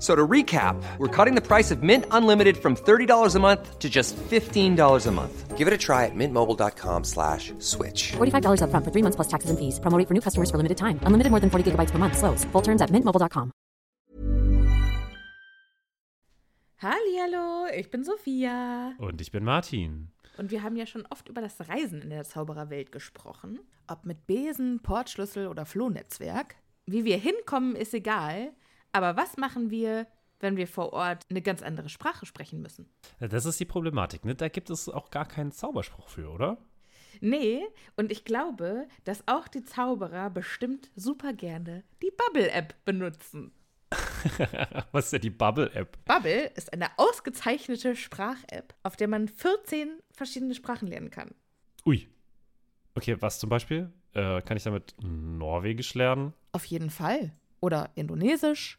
So to recap, we're cutting the price of Mint Unlimited from $30 a month to just $15 a month. Give it a try at mintmobile.com slash switch. $45 upfront for three months plus taxes and fees. Promo rate for new customers for limited time. Unlimited more than 40 gigabytes per month. Slows. Full terms at mintmobile.com. Hallihallo, ich bin Sophia. Und ich bin Martin. Und wir haben ja schon oft über das Reisen in der Zaubererwelt gesprochen. Ob mit Besen, Portschlüssel oder Flohnetzwerk. Wie wir hinkommen, ist egal. Aber was machen wir, wenn wir vor Ort eine ganz andere Sprache sprechen müssen? Das ist die Problematik, ne? Da gibt es auch gar keinen Zauberspruch für, oder? Nee, und ich glaube, dass auch die Zauberer bestimmt super gerne die Bubble-App benutzen. Was ist denn die Bubble-App? Bubble ist eine ausgezeichnete Sprach-App, auf der man 14 verschiedene Sprachen lernen kann. Ui. Okay, was zum Beispiel? Äh, kann ich damit Norwegisch lernen? Auf jeden Fall. Oder Indonesisch.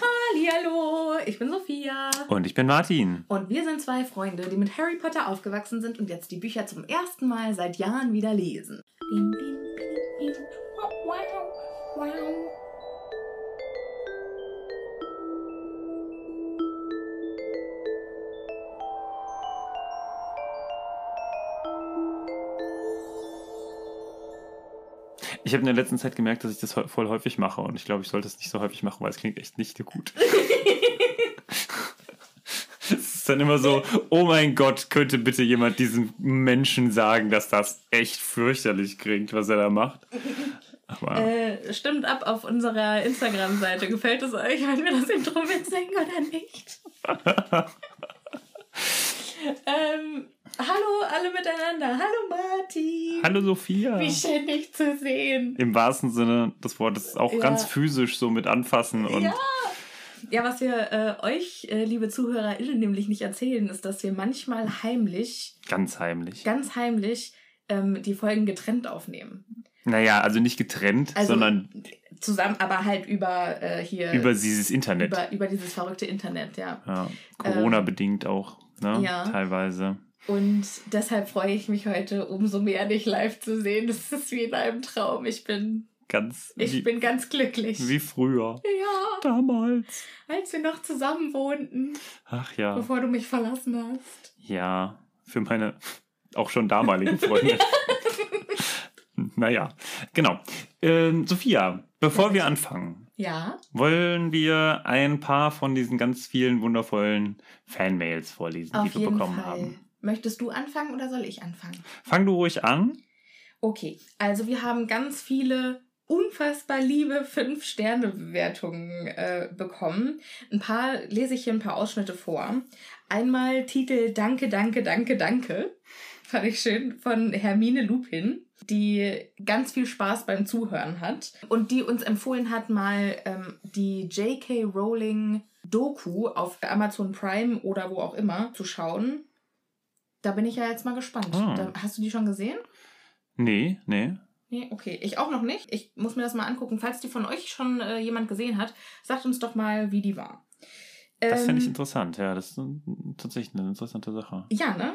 Hallihallo, ich bin Sophia. Und ich bin Martin. Und wir sind zwei Freunde, die mit Harry Potter aufgewachsen sind und jetzt die Bücher zum ersten Mal seit Jahren wieder lesen. Bim, bim, bim, bim. Wow, wow, wow. Ich habe in der letzten Zeit gemerkt, dass ich das voll häufig mache und ich glaube, ich sollte es nicht so häufig machen, weil es klingt echt nicht gut. es ist dann immer so, oh mein Gott, könnte bitte jemand diesem Menschen sagen, dass das echt fürchterlich klingt, was er da macht. Aber Äh, stimmt ab auf unserer Instagram-Seite. Gefällt es euch, wenn wir das Intro mitsingen oder nicht? ähm, hallo alle miteinander. Hallo Martin. hallo Sophia. Wie schön dich zu sehen. Im wahrsten Sinne des Wortes auch Ja. ganz physisch so mit anfassen und Ja. Ja, was wir äh, euch, äh, liebe ZuhörerInnen, nämlich nicht erzählen, ist, dass wir manchmal heimlich, ganz heimlich. ganz heimlich, ähm, die Folgen getrennt aufnehmen. naja, also nicht getrennt, Also sondern zusammen, aber halt über äh, hier. über dieses Internet. über, über dieses verrückte Internet, ja. ja, Corona-bedingt auch, ne? ja. Teilweise. Und deshalb freue ich mich heute umso mehr, dich live zu sehen. Das ist wie in einem Traum. Ich bin, Ganz ich wie, bin ganz glücklich. wie früher. Ja, Damals. als wir noch zusammen wohnten, Ach ja. bevor du mich verlassen hast. Ja. für meine auch schon damaligen Freunde. naja, genau. Ähm, Sophia, bevor wir anfangen, Ja. wollen wir ein paar von diesen ganz vielen wundervollen Fanmails vorlesen, Auf die wir bekommen Fall. haben. Möchtest du anfangen oder soll ich anfangen? Fang du ruhig an. Okay, also wir haben ganz viele unfassbar liebe 5-Sterne-Bewertungen äh, bekommen. Ein paar lese ich hier ein paar Ausschnitte vor. Einmal Titel Danke, danke, danke, danke. Fand ich schön von Hermine Lupin, die ganz viel Spaß beim Zuhören hat und die uns empfohlen hat, mal ähm, die J.K. Rowling Doku auf Amazon Prime oder wo auch immer zu schauen. Da bin ich ja jetzt mal gespannt. Ah. Hast du die schon gesehen? Nee, nee. Nee, okay. Ich auch noch nicht. Ich muss mir das mal angucken. Falls die von euch schon äh, jemand gesehen hat, sagt uns doch mal, wie die war. Das fände ich Ähm, interessant. Ja, das ist tatsächlich eine interessante Sache. Ja, ne?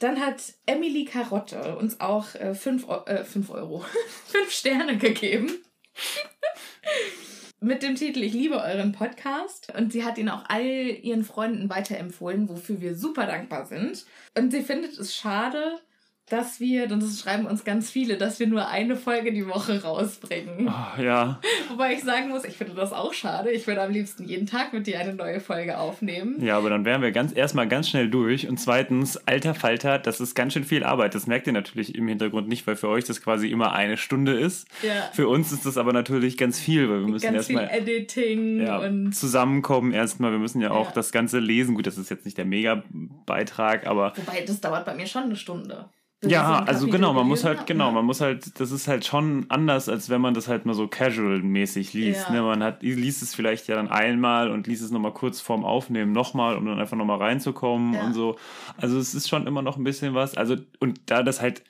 Dann hat Emily Karotte uns auch 5 äh, fünf Euro, 5 Sterne gegeben. Mit dem Titel Ich liebe euren Podcast. Und sie hat ihn auch all ihren Freunden weiterempfohlen, wofür wir super dankbar sind. Und sie findet es schade, dass wir, und das schreiben uns ganz viele, dass wir nur eine Folge die Woche rausbringen. Ah, ja, Wobei ich sagen muss, ich finde das auch schade. Ich würde am liebsten jeden Tag mit dir eine neue Folge aufnehmen. ja, aber dann wären wir ganz erstmal ganz schnell durch. Und zweitens, alter Falter, das ist ganz schön viel Arbeit. Das merkt ihr natürlich im Hintergrund nicht, weil für euch das quasi immer eine Stunde ist. Ja. Für uns ist das aber natürlich ganz viel, weil wir müssen Ganz viel erstmal Editing ja, und zusammenkommen erstmal. Wir müssen ja auch Ja. das Ganze lesen. Gut, das ist jetzt nicht der Mega-Beitrag, aber Wobei, das dauert bei mir schon eine Stunde. Ja, also genau, man muss halt, genau, man muss halt, das ist halt schon anders, als wenn man das halt mal so casual-mäßig liest. Ja. Ne? Man hat, liest es vielleicht ja dann einmal und liest es nochmal kurz vorm Aufnehmen nochmal, um dann einfach nochmal reinzukommen Ja. und so. Also es ist schon immer noch ein bisschen was. Also, und da das halt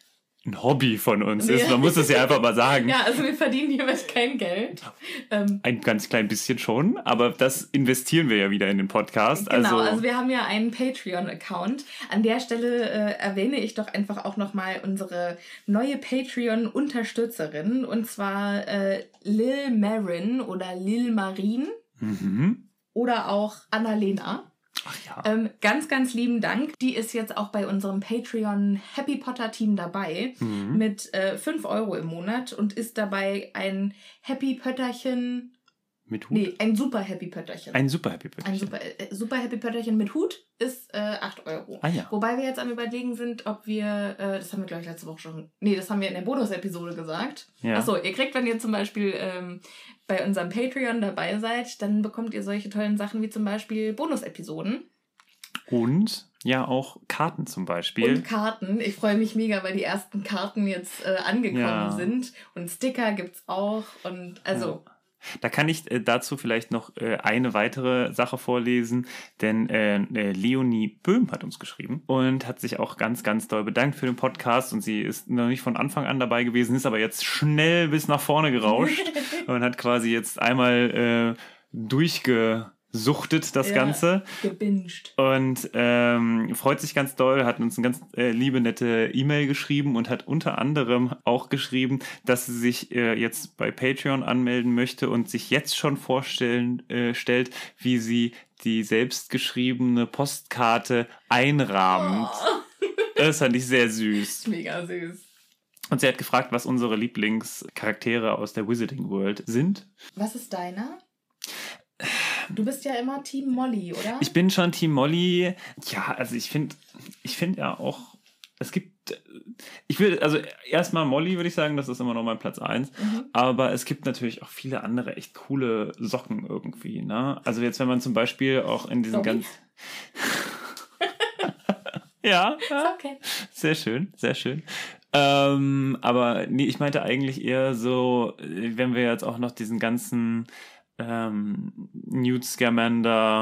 ein Hobby von uns ist, man muss es ja einfach mal sagen. Ja, also wir verdienen hiermit kein Geld. Ähm, Ein ganz klein bisschen schon, aber das investieren wir ja wieder in den Podcast. Genau, also, also, wir haben ja einen Patreon-Account. An der Stelle äh, erwähne ich doch einfach auch nochmal unsere neue Patreon-Unterstützerin und zwar äh, Lil Marin oder Lil Marin mhm. oder auch Annalena. Ach ja. Ähm, ganz, ganz lieben Dank. Die ist jetzt auch bei unserem Patreon Happy Potter Team dabei Mhm. mit äh, 5 Euro im Monat und ist dabei ein Happy Pötterchen. Mit Hut. Nee, ein super Happy Pötterchen. Ein super Happy Birthday. Ein super, äh, super Happy Pötterchen mit Hut ist äh, 8 Euro. Ah ja. Wobei wir jetzt am überlegen sind, ob wir, äh, das haben wir glaube ich letzte Woche schon, nee, das haben wir in der Bonus-Episode gesagt. Ja. Achso, ihr kriegt, wenn ihr zum Beispiel ähm, bei unserem Patreon dabei seid, dann bekommt ihr solche tollen Sachen wie zum Beispiel Bonus-Episoden Und ja auch Karten zum Beispiel. und Karten. Ich freue mich mega, weil die ersten Karten jetzt äh, angekommen Ja. sind. Und Sticker gibt's auch. Und also, Da kann ich äh, dazu vielleicht noch äh, eine weitere Sache vorlesen, denn äh, Leonie Böhm hat uns geschrieben und hat sich auch ganz, ganz doll bedankt für den Podcast und sie ist noch nicht von Anfang an dabei gewesen, ist aber jetzt schnell bis nach vorne gerauscht und hat quasi jetzt einmal äh, durchgesuchtet das Ja. Ganze gebinged. und ähm, freut sich ganz doll, hat uns eine ganz äh, liebe, nette E-Mail geschrieben und hat unter anderem auch geschrieben, dass sie sich äh, jetzt bei Patreon anmelden möchte und sich jetzt schon vorstellen äh, stellt, wie sie die selbstgeschriebene Postkarte einrahmt. Das fand ich sehr süß. Mega süß. Und sie hat gefragt, was unsere Lieblingscharaktere aus der Wizarding World sind. Was ist deiner? Du bist ja immer Team Molly, oder? Ich bin schon Team Molly. Ja, also ich finde, ich finde ja auch, es gibt, ich will, also erstmal Molly würde ich sagen, das ist immer noch mein Platz 1. Mhm. Aber es gibt natürlich auch viele andere echt coole Socken irgendwie, ne? Also jetzt, wenn man zum Beispiel auch in diesen Sorry. ganz. ja, Ist okay. sehr schön, sehr schön. Ähm, aber nee, ich meinte eigentlich eher so, wenn wir jetzt auch noch diesen ganzen ähm, Newt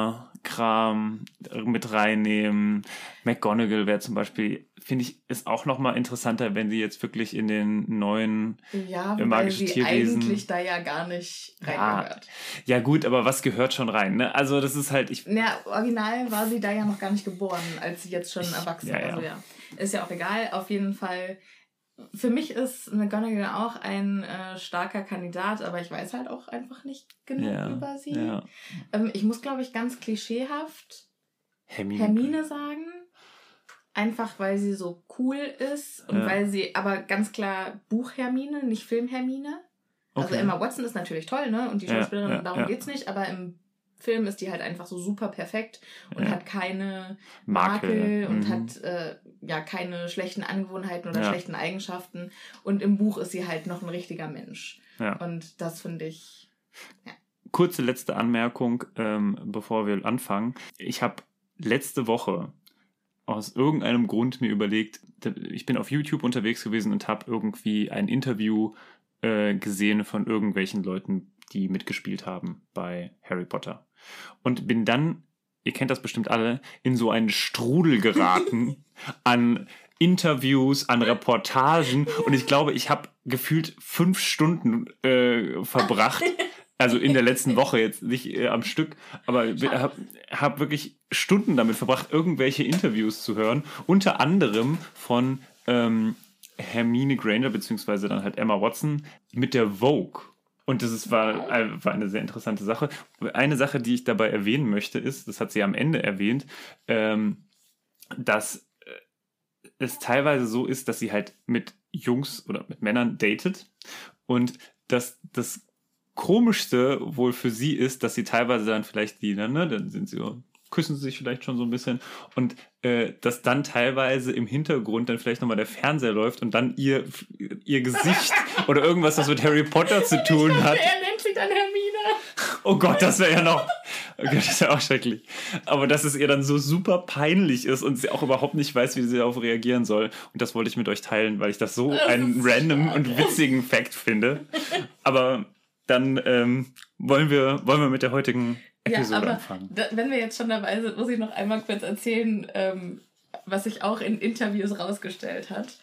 Scamander-Kram mit reinnehmen. McGonagall wäre zum Beispiel, finde ich, ist auch noch mal interessanter, wenn sie jetzt wirklich in den neuen Ja, Äh, weil magische sie Tierwesen. eigentlich da ja gar nicht Ja. reingehört. Ja gut, aber was gehört schon rein? Ne? Also das ist halt, ich Ja, original war sie da ja noch gar nicht geboren, als sie jetzt schon erwachsen ja, war. ja. Also ja, ist ja auch egal. Auf jeden Fall, für mich ist McGonagall auch ein äh, starker Kandidat, aber ich weiß halt auch einfach nicht genug ja, über sie. ja. Ähm, ich muss, glaube ich, ganz klischeehaft Hermine. Hermine sagen. einfach weil sie so cool ist und Ja. weil sie aber ganz klar Buch-Hermine, nicht Film-Hermine. Also Okay. Emma Watson ist natürlich toll, ne? Und die Schauspielerin, ja, darum ja. geht's nicht, aber im Film ist die halt einfach so super perfekt und hat keine Makel, Makel, und mhm. hat äh, ja keine schlechten Angewohnheiten oder Ja. schlechten Eigenschaften. Und im Buch ist sie halt noch ein richtiger Mensch. Ja. Und das finde ich. Kurze letzte Anmerkung, ähm, bevor wir anfangen. Ich habe letzte Woche aus irgendeinem Grund mir überlegt, ich bin auf YouTube unterwegs gewesen und habe irgendwie ein Interview äh, gesehen von irgendwelchen Leuten, die mitgespielt haben bei Harry Potter. Und bin dann, ihr kennt das bestimmt alle, in so einen Strudel geraten an Interviews, an Reportagen. Und ich glaube, ich habe gefühlt fünf Stunden äh, verbracht. Also in der letzten Woche jetzt nicht äh, am Stück, aber habe hab wirklich Stunden damit verbracht, irgendwelche Interviews zu hören. Unter anderem von ähm, Hermine Granger, beziehungsweise dann halt Emma Watson mit der Vogue. Und das ist, war, war eine sehr interessante Sache. Eine Sache, die ich dabei erwähnen möchte, ist, das hat sie am Ende erwähnt, ähm, dass äh, es teilweise so ist, dass sie halt mit Jungs oder mit Männern datet und dass das Komischste wohl für sie ist, dass sie teilweise dann vielleicht die, ne, dann sind sie so, küssen sie sich vielleicht schon so ein bisschen und äh, dass dann teilweise im Hintergrund dann vielleicht nochmal der Fernseher läuft und dann ihr, ihr Gesicht oder irgendwas, was mit Harry Potter zu tun hat. Er nennt sie dann Hermine. Oh Gott, das wäre ja noch. Oh Gott, das ist ja auch schrecklich. Aber dass es ihr dann so super peinlich ist und sie auch überhaupt nicht weiß, wie sie darauf reagieren soll. Und das wollte ich mit euch teilen, weil ich das so einen random und witzigen Fact finde. Aber dann ähm, wollen, wir, wollen wir mit der heutigen Ja, Episode aber anfangen. da, wenn wir jetzt schon dabei sind, muss ich noch einmal kurz erzählen, ähm, was sich auch in Interviews rausgestellt hat.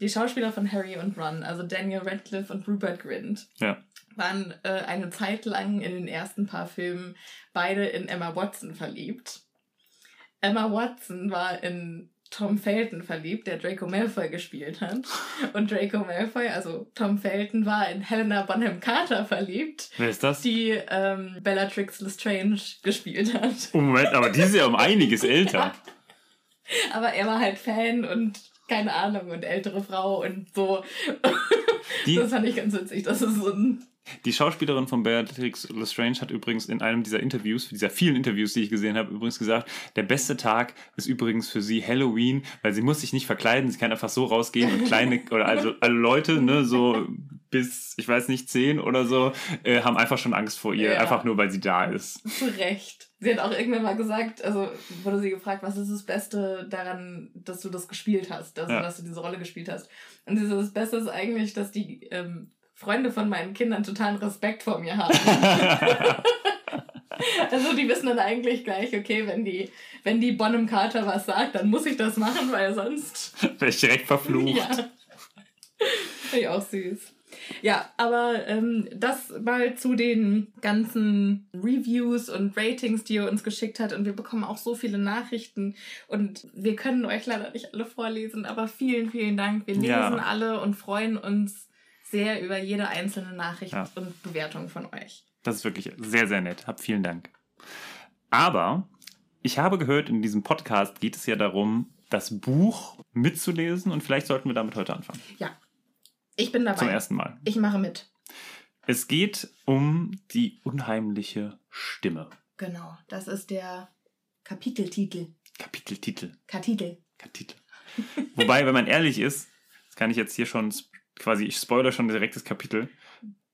Die Schauspieler von Harry und Ron, also Daniel Radcliffe und Rupert Grint, Ja. waren äh, eine Zeit lang in den ersten paar Filmen beide in Emma Watson verliebt. Emma Watson war in Tom Felton verliebt, der Draco Malfoy gespielt hat. Und Draco Malfoy, also Tom Felton, war in Helena Bonham Carter verliebt, Wer ist das? die ähm, Bellatrix Lestrange gespielt hat. Oh, Moment, aber die ist ja um einiges älter. Aber er war halt Fan und keine Ahnung und ältere Frau und so. Die- das fand ich ganz witzig. Das ist so ein. Die Schauspielerin von Beatrix Lestrange hat übrigens in einem dieser Interviews, dieser vielen Interviews, die ich gesehen habe, übrigens gesagt, der beste Tag ist übrigens für sie Halloween, weil sie muss sich nicht verkleiden, sie kann einfach so rausgehen und kleine, oder also alle Leute, ne, so bis, ich weiß nicht, zehn oder so, äh, haben einfach schon Angst vor ihr, Ja. einfach nur, weil sie da ist. Zu Recht. Sie hat auch irgendwann mal gesagt, also wurde sie gefragt, was ist das Beste daran, dass du das gespielt hast, dass, Ja. dass du diese Rolle gespielt hast. Und sie so, das Beste ist eigentlich, dass die ähm, Freunde von meinen Kindern totalen Respekt vor mir haben. also die wissen dann eigentlich gleich, okay, wenn die, wenn die Bonham Carter was sagt, dann muss ich das machen, weil sonst Wäre ich direkt verflucht. Ja. Finde ich auch süß. Ja, aber ähm, das mal zu den ganzen Reviews und Ratings, die ihr uns geschickt habt. Und wir bekommen auch so viele Nachrichten. Und wir können euch leider nicht alle vorlesen, aber vielen, vielen Dank. Wir lesen Ja. alle und freuen uns sehr über jede einzelne Nachricht Ja. und Bewertung von euch. Das ist wirklich sehr, sehr nett. Hab vielen Dank. Aber ich habe gehört, in diesem Podcast geht es ja darum, das Buch mitzulesen und vielleicht sollten wir damit heute anfangen. Ja, ich bin dabei. Zum ersten Mal. Ich mache mit. Es geht um die unheimliche Stimme. Genau, das ist der Kapiteltitel. Kapiteltitel. Kapitel. Kapitel. Wobei, wenn man ehrlich ist, das kann ich jetzt hier schon quasi, ich spoilere schon direkt das Kapitel.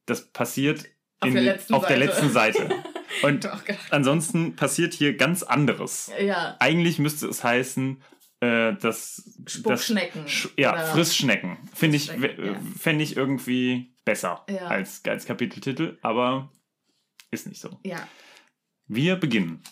Das passiert Auf in der letzten auf der Seite. letzten Seite. Und ansonsten passiert hier ganz anderes. Ja, Eigentlich müsste es heißen, äh, dass. Spuckschnecken. Das, ja, Frischschnecken. Finde ich, ja. fände ich irgendwie besser Ja. als, als Kapiteltitel, aber ist nicht so. ja. Wir beginnen.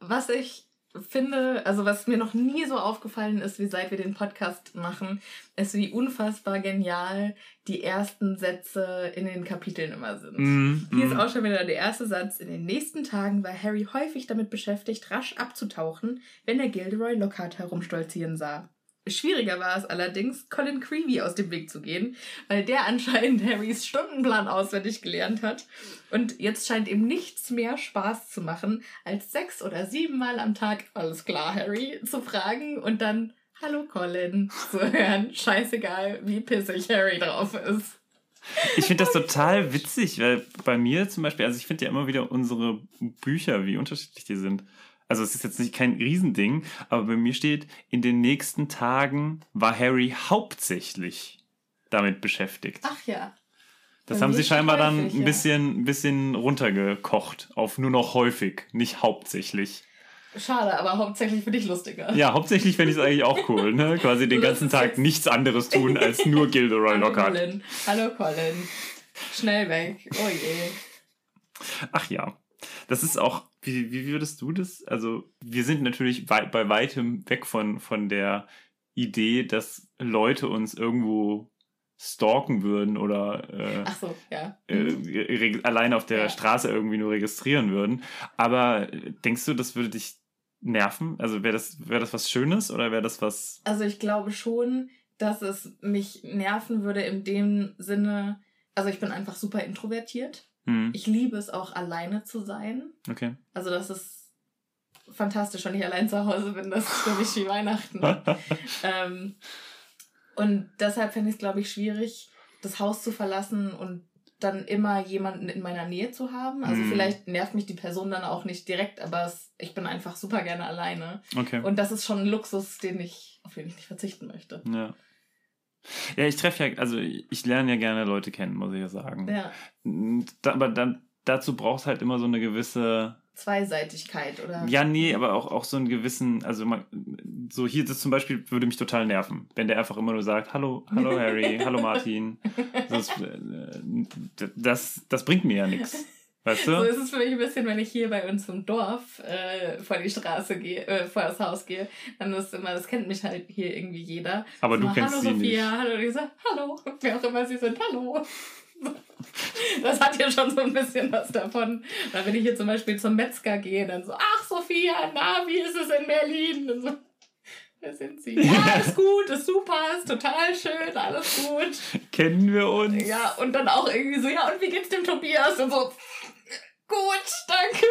Was ich finde, also was mir noch nie so aufgefallen ist, wie seit wir den Podcast machen, ist, wie unfassbar genial die ersten Sätze in den Kapiteln immer sind. Mm, Hier ist mm. auch schon wieder der erste Satz. In den nächsten Tagen war Harry häufig damit beschäftigt, rasch abzutauchen, wenn er Gilderoy Lockhart herumstolzieren sah. Schwieriger war es allerdings, Colin Creevy aus dem Weg zu gehen, weil der anscheinend Harrys Stundenplan auswendig gelernt hat. Und jetzt scheint ihm nichts mehr Spaß zu machen, als sechs oder sieben Mal am Tag, alles klar, Harry, zu fragen und dann Hallo Colin zu hören. Scheißegal, wie pissig Harry drauf ist. Ich finde das total witzig, weil bei mir zum Beispiel, also ich finde ja immer wieder unsere Bücher, wie unterschiedlich die sind. Also es ist jetzt nicht kein Riesending, aber bei mir steht, in den nächsten Tagen war Harry hauptsächlich damit beschäftigt. Ach ja. das bei haben sie scheinbar dann häufig, ein ja. bisschen, ein bisschen runtergekocht auf nur noch häufig, nicht hauptsächlich. Schade, aber hauptsächlich für dich lustiger. Ja, hauptsächlich fände ich es eigentlich auch cool, ne? Quasi den ganzen Tag nichts anderes tun, als nur Gilderoy Hallo Lockhart. Colin. Hallo Colin. Schnell weg. Oh je. Ach ja. Das ist auch, wie, wie würdest du das? Also, wir sind natürlich wei bei weitem weg von, von der Idee, dass Leute uns irgendwo stalken würden oder äh, so, ja. äh, alleine auf der Ja. Straße irgendwie nur registrieren würden. Aber äh, denkst du, das würde dich nerven? Also wäre das, wäre das was Schönes oder wäre das was. Also ich glaube schon, dass es mich nerven würde in dem Sinne, also ich bin einfach super introvertiert. Hm, Ich liebe es auch alleine zu sein. okay. Also das ist fantastisch, wenn ich allein zu Hause bin. Das ist für mich wie Weihnachten. ähm, und deshalb fände ich es, glaube ich, schwierig, das Haus zu verlassen und dann immer jemanden in meiner Nähe zu haben. Also Mhm. vielleicht nervt mich die Person dann auch nicht direkt, aber es, ich bin einfach super gerne alleine. okay. Und das ist schon ein Luxus, den ich, auf den ich nicht verzichten möchte. ja. Ja, ich treffe ja, also ich lerne ja gerne Leute kennen, muss ich ja sagen. Ja, Und Da, aber dann, dazu brauchst halt immer so eine gewisse. Zweiseitigkeit oder. Ja, nee, aber auch, auch so einen gewissen, also man, so hier das zum Beispiel würde mich total nerven, wenn der einfach immer nur sagt, hallo, hallo Harry, hallo Martin. Das, äh, das, das bringt mir ja nichts. Weißt So du? ist es für mich ein bisschen, wenn ich hier bei uns im Dorf äh, vor die Straße gehe, äh, vor das Haus gehe, dann ist immer, das kennt mich halt hier irgendwie jeder. Aber du Immer, kennst hallo sie Sophia, nicht. hallo sag, hallo, wer auch immer sie sind, hallo. Das hat ja schon so ein bisschen was davon. Weil wenn ich hier zum Beispiel zum Metzger gehe, dann so, ach Sophia, na, wie ist es in Berlin? Und so, wer sind sie? Ja, ist gut, ist super, ist total schön, alles gut. Kennen wir uns? Ja, und dann auch irgendwie so, ja, und wie geht's dem Tobias? Und so, gut, danke.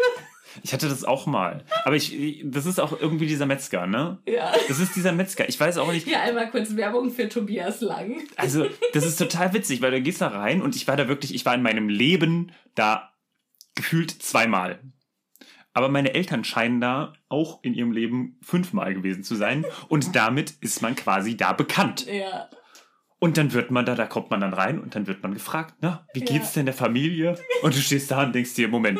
Ich hatte das auch mal. Aber ich, das ist auch irgendwie dieser Metzger, ne? Ja. Das ist dieser Metzger. Ich weiß auch nicht. Hier einmal kurz Werbung für Tobias Lang. Also, das ist total witzig, weil du gehst da rein und ich war da wirklich, ich war in meinem Leben da gefühlt zweimal. Aber meine Eltern scheinen da auch in ihrem Leben fünfmal gewesen zu sein. Und damit ist man quasi da bekannt. Ja. Und dann wird man da, da kommt man dann rein und dann wird man gefragt, na, wie geht's denn der Familie? Und du stehst da und denkst dir, Moment,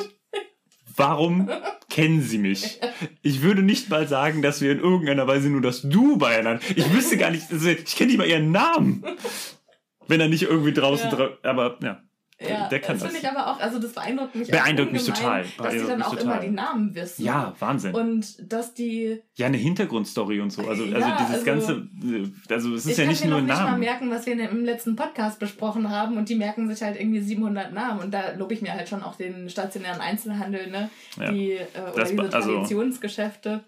warum kennen sie mich? Ich würde nicht mal sagen, dass wir in irgendeiner Weise nur das Du beieinander. Ich wüsste gar nicht, also ich kenne nicht mal ihren Namen. Wenn er nicht irgendwie draußen, Ja. aber ja. Ja, der kann das finde ich aber auch, also das beeindruckt mich Beeindruckt mich total, dass die beeindruckt dann auch total. immer die Namen wissen. Ja, Wahnsinn. Und dass die, ja, eine Hintergrundstory und so. Also, also Ja, dieses also- ganze, äh, also es ist ich ja kann nicht nur ein nicht mal Name. merken, was wir im letzten Podcast besprochen haben und die merken sich halt irgendwie 700 Namen und da lobe ich mir halt schon auch den stationären Einzelhandel, ne? Ja. Die, äh, oder Das diese also- Traditionsgeschäfte.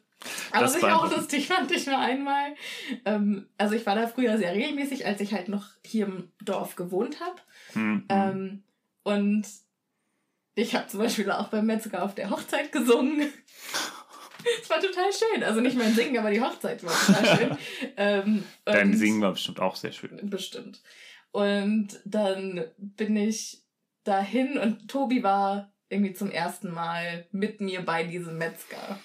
Aber Das was ich auch lustig fand, ich war einmal, ähm, also ich war da früher sehr regelmäßig, als ich halt noch hier im Dorf gewohnt habe. Hm, hm. Ähm, und ich habe zum Beispiel auch beim Metzger auf der Hochzeit gesungen. Es war total schön. Also nicht mein Singen, aber die Hochzeit war total schön. ähm, Dein Singen war bestimmt auch sehr schön. Bestimmt. Und dann bin ich dahin und Tobi war irgendwie zum ersten Mal mit mir bei diesem Metzger.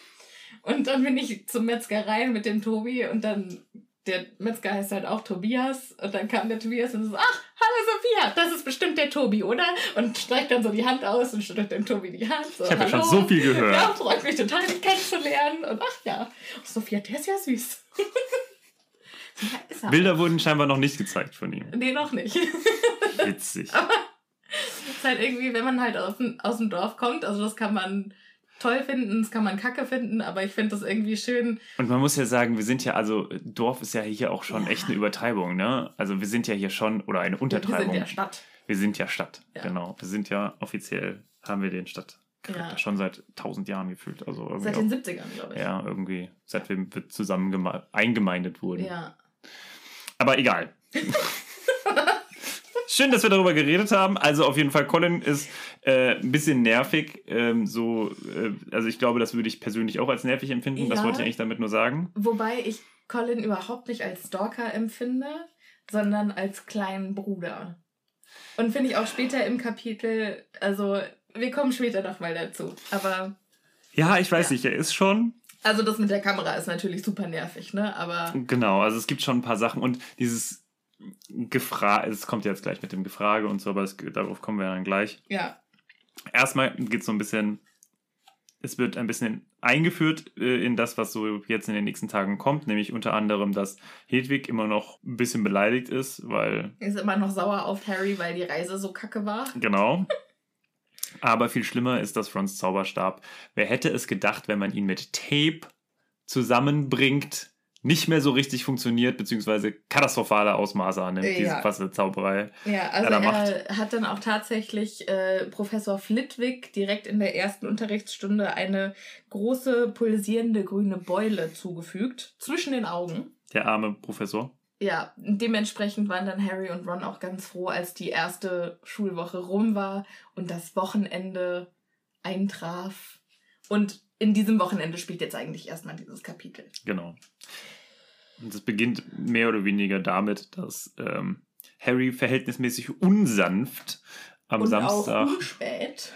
Und dann bin ich zum Metzger rein mit dem Tobi und dann, der Metzger heißt halt auch Tobias und dann kam der Tobias und so, ach, hallo Sophia, das ist bestimmt der Tobi, oder? Und streckt dann so die Hand aus und schüttelt dem Tobi die Hand. So, Ich habe ja schon so viel gehört. Ja, freut mich total, dich kennenzulernen. Und ach ja, Sophia, der ist ja süß. ja, er. Bilder wurden scheinbar noch nicht gezeigt von ihm. Nee, noch nicht. Witzig. ist halt irgendwie, wenn man halt aus dem, aus dem Dorf kommt, also das kann man toll finden, das kann man kacke finden, aber ich finde das irgendwie schön. Und man muss ja sagen, wir sind ja, also Dorf ist ja hier auch schon Ja. echt eine Übertreibung, ne? Also wir sind ja hier schon, oder eine Wir Untertreibung. sind ja Stadt. Wir sind ja Stadt, Ja. genau. Wir sind ja offiziell, haben wir den Stadtcharakter Ja. schon seit tausend Jahren gefühlt. Also irgendwie Seit auch, den 70ern, glaube ich. ja, irgendwie, seit wir wir zusammen geme- eingemeindet wurden. Ja. Aber egal. Schön, dass wir darüber geredet haben. Also auf jeden Fall, Colin ist äh, ein bisschen nervig. Ähm, so, äh, also ich glaube, das würde ich persönlich auch als nervig empfinden. Das Ja. wollte ich eigentlich damit nur sagen. Wobei ich Colin überhaupt nicht als Stalker empfinde, sondern als kleinen Bruder. Und finde ich auch später im Kapitel, also wir kommen später nochmal dazu. Aber Ja, ich weiß Ja. nicht, er ist schon. also das mit der Kamera ist natürlich super nervig, ne? Aber Genau, also es gibt schon ein paar Sachen und dieses Gefrage, es kommt jetzt gleich mit dem Gefrage und so, aber es, darauf kommen wir dann gleich. ja, Erstmal geht es so ein bisschen, es wird ein bisschen eingeführt äh, in das, was so jetzt in den nächsten Tagen kommt, nämlich unter anderem, dass Hedwig immer noch ein bisschen beleidigt ist, weil ist immer noch sauer auf Harry, weil die Reise so kacke war. Genau. Aber viel schlimmer ist das Rons Zauberstab. Wer hätte es gedacht, wenn man ihn mit Tape zusammenbringt, nicht mehr so richtig funktioniert, beziehungsweise katastrophale Ausmaße annimmt, Ja. diese fasse Zauberei. Ja, also da er hat dann auch tatsächlich äh, Professor Flitwick direkt in der ersten Unterrichtsstunde eine große pulsierende grüne Beule zugefügt zwischen den Augen. Der arme Professor. Ja, dementsprechend waren dann Harry und Ron auch ganz froh, als die erste Schulwoche rum war und das Wochenende eintraf. Und in diesem Wochenende spielt jetzt eigentlich erstmal dieses Kapitel. Genau. Und es beginnt mehr oder weniger damit, dass ähm, Harry verhältnismäßig unsanft am und Samstag, auch spät.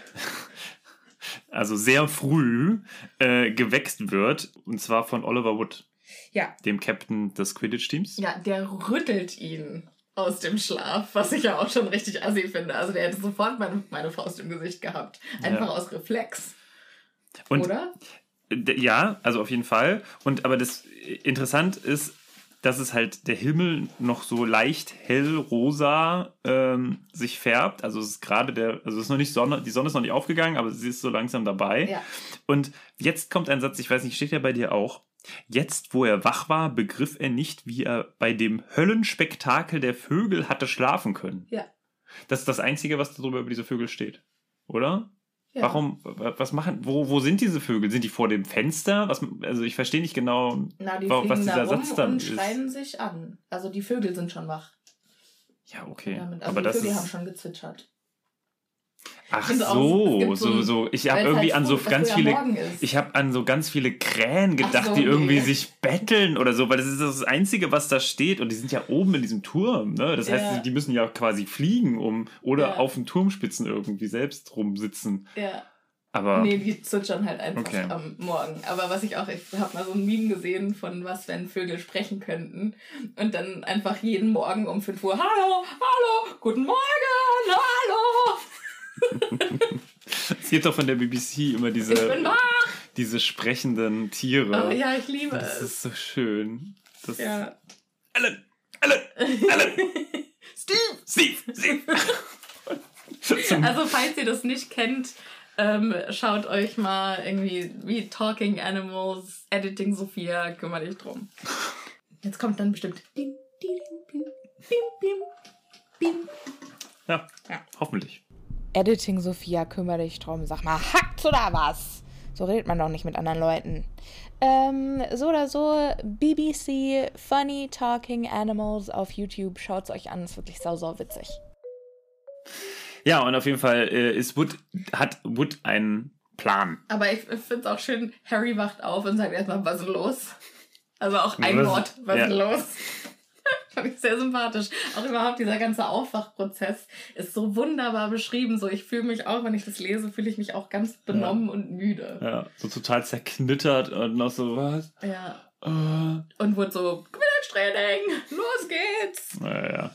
also sehr früh, äh, gewächst wird. Und zwar von Oliver Wood, Ja, dem Captain des Quidditch-Teams. Ja, der rüttelt ihn aus dem Schlaf, was ich ja auch schon richtig assi finde. Also der hätte sofort meine, meine Faust im Gesicht gehabt. Einfach Ja. aus Reflex. Und Oder? Ja, also auf jeden Fall. Und aber das interessant ist, dass es halt der Himmel noch so leicht hellrosa ähm, sich färbt. Also es ist gerade der, also es ist noch nicht Sonne, die Sonne ist noch nicht aufgegangen, aber sie ist so langsam dabei. Ja. Und jetzt kommt ein Satz, ich weiß nicht, steht ja bei dir auch. Jetzt, wo er wach war, begriff er nicht, wie er bei dem Höllenspektakel der Vögel hatte schlafen können. Ja. Das ist das Einzige, was darüber über diese Vögel steht. Oder? Ja. Warum, was machen, wo, wo sind diese Vögel? Sind die vor dem Fenster? Was, also ich verstehe nicht genau, Na, die wa- fliegen was da dieser rum Satz dann und ist. schreien sich an. Also die Vögel sind schon wach. Ja, okay. Damit. Also Aber die das Vögel haben ist. schon gezwitschert. Ach Also so, so so. Ich habe irgendwie halt an so ganz viele. Ich habe an so ganz viele Krähen gedacht, so, die irgendwie nee. sich betteln oder so, weil das ist das Einzige, was da steht. Und die sind ja oben in diesem Turm. Ne? Das Ja. heißt, die müssen ja quasi fliegen, um oder Ja. auf den Turmspitzen irgendwie selbst rumsitzen. Ja. Aber Nee, die zwitschern halt einfach Okay. am Morgen. Aber was ich auch, ich habe mal so ein Meme gesehen von was, wenn Vögel sprechen könnten. Und dann einfach jeden Morgen um 5 Uhr, hallo, hallo, guten Morgen, hallo, es gibt doch von der BBC immer diese, diese sprechenden Tiere. Oh, ja, ich liebe Das es. ist so schön. Das Ja. Alan! Alan! Alan! Steve! Steve! Steve! Also, falls ihr das nicht kennt, ähm, schaut euch mal irgendwie wie Talking Animals, Editing Sophia, kümmere dich drum. Jetzt kommt dann bestimmt. Bim, bim, bim, bim, bim. ja, Ja. hoffentlich. Editing Sophia, kümmere dich drum. Sag mal, hackt's oder was? So redet man doch nicht mit anderen Leuten. Ähm, so oder so, BBC Funny Talking Animals auf YouTube. Schaut's euch an, ist wirklich sau, sau witzig. Ja, und auf jeden Fall äh, ist Wood, hat Wood einen Plan. Aber ich, ich finde es auch schön, Harry wacht auf und sagt erstmal, was ist los? Also auch ein Was- Wort, was ist ja. denn los? Fand ich sehr sympathisch. Auch überhaupt dieser ganze Aufwachprozess ist so wunderbar beschrieben. So, ich fühle mich auch, wenn ich das lese, fühle ich mich auch ganz benommen und müde. Ja, so total zerknittert und noch so, was? Ja. Äh, Und wurde so, Quidditch-Training, los geht's. naja.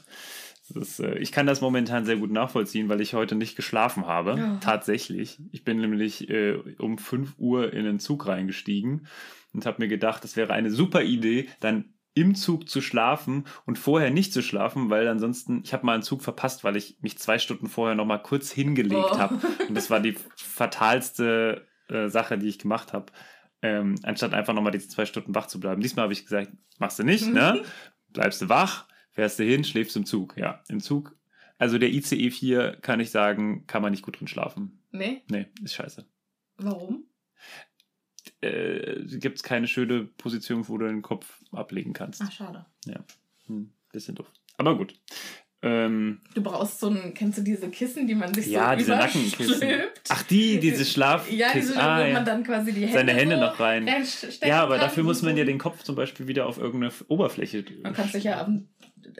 Ist, äh, ich kann das momentan sehr gut nachvollziehen, weil ich heute nicht geschlafen habe. Ja. Tatsächlich. Ich bin nämlich äh, um 5 Uhr in den Zug reingestiegen und habe mir gedacht, das wäre eine super Idee, dann im Zug zu schlafen und vorher nicht zu schlafen, weil ansonsten, ich habe mal einen Zug verpasst, weil ich mich zwei Stunden vorher noch mal kurz hingelegt Oh. habe. Und das war die fatalste äh, Sache, die ich gemacht habe. Ähm, anstatt einfach nochmal diese zwei Stunden wach zu bleiben. Diesmal habe ich gesagt, machst du nicht, ne? Bleibst du wach, fährst du hin, schläfst im Zug. Ja, im Zug. Also der ICE 4, kann ich sagen, kann man nicht gut drin schlafen. Nee, Nee, ist scheiße. warum? Äh, Gibt es keine schöne Position, wo du den Kopf ablegen kannst. Ach, schade. Hm, bisschen doof. Aber gut. Ähm, Du brauchst so ein, kennst du diese Kissen, die man sich ja, so diese Nackenkissen. Ach, die, diese Schlaf. Ja, diese, ah, wo ja. man dann quasi die Hände, Seine Hände so noch rein. Ja, aber dafür muss man ja den Kopf zum Beispiel wieder auf irgendeine Oberfläche. Man kann sich ja auf, den-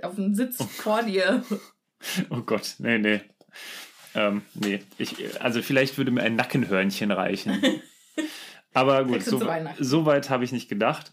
auf den Sitz vor dir. Oh Gott, nee, nee. Ähm, nee, ich, also vielleicht würde mir ein Nackenhörnchen reichen. Aber gut, so, so weit habe ich nicht gedacht.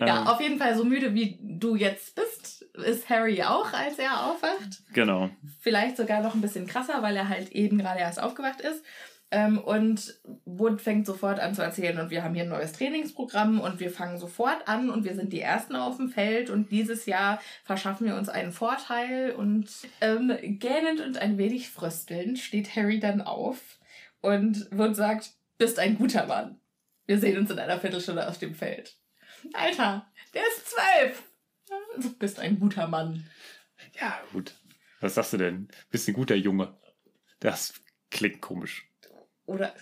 Ja, Ähm, auf jeden Fall so müde wie du jetzt bist, ist Harry auch, als er aufwacht. Genau. Vielleicht sogar noch ein bisschen krasser, weil er halt eben gerade erst aufgewacht ist. Ähm, und Wood fängt sofort an zu erzählen und wir haben hier ein neues Trainingsprogramm und wir fangen sofort an und wir sind die Ersten auf dem Feld und dieses Jahr verschaffen wir uns einen Vorteil und ähm, gähnend und ein wenig fröstelnd steht Harry dann auf und Wood sagt, bist ein guter Mann. Wir sehen uns in einer Viertelstunde auf dem Feld. Alter, der ist zwölf. Du bist ein guter Mann. Ja, gut. Was sagst du denn? Bist ein guter Junge. Das klingt komisch. Oder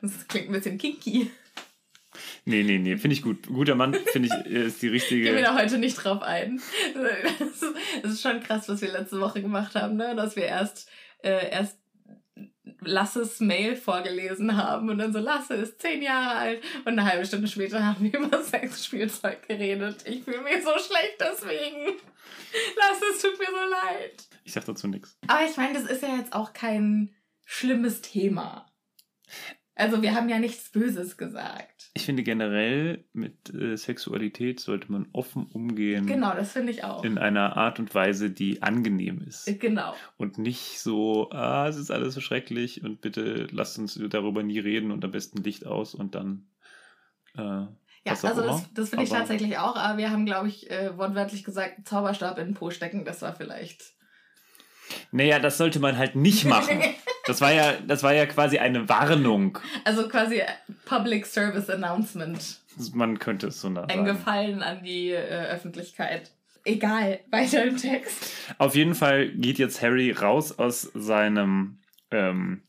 das klingt ein bisschen kinky. Nee, nee, nee, finde ich gut. Guter Mann, finde ich, ist die Gehen wir richtige. da heute nicht drauf ein. Das ist, das ist schon krass, was wir letzte Woche gemacht haben, ne? Dass wir erst, äh, erst Lasses Mail vorgelesen haben und dann so, Lasse ist zehn Jahre alt und eine halbe Stunde später haben wir über Sexspielzeug geredet. Ich fühle mich so schlecht deswegen. Lasse, es tut mir so leid. Ich sag dazu nichts. Aber ich meine, das ist ja jetzt auch kein schlimmes Thema. Also wir haben ja nichts Böses gesagt. Ich finde generell mit äh, Sexualität sollte man offen umgehen. Genau, das finde ich auch. In einer Art und Weise, die angenehm ist. Genau. Und nicht so, ah, es ist alles so schrecklich und bitte lasst uns darüber nie reden und am besten Licht aus und dann. Äh, Ja, also immer. das, das finde ich tatsächlich auch, aber wir haben, glaube ich, äh, wortwörtlich gesagt, Zauberstab in den Po stecken, das war vielleicht. Naja, das sollte man halt nicht machen. Das war ja, das war ja quasi eine Warnung. Also quasi Public Service Announcement. Man könnte es so nah Ein. Gefallen an die äh, Öffentlichkeit. Egal, weiter im Text. Auf jeden Fall geht jetzt Harry raus aus seinem ähm,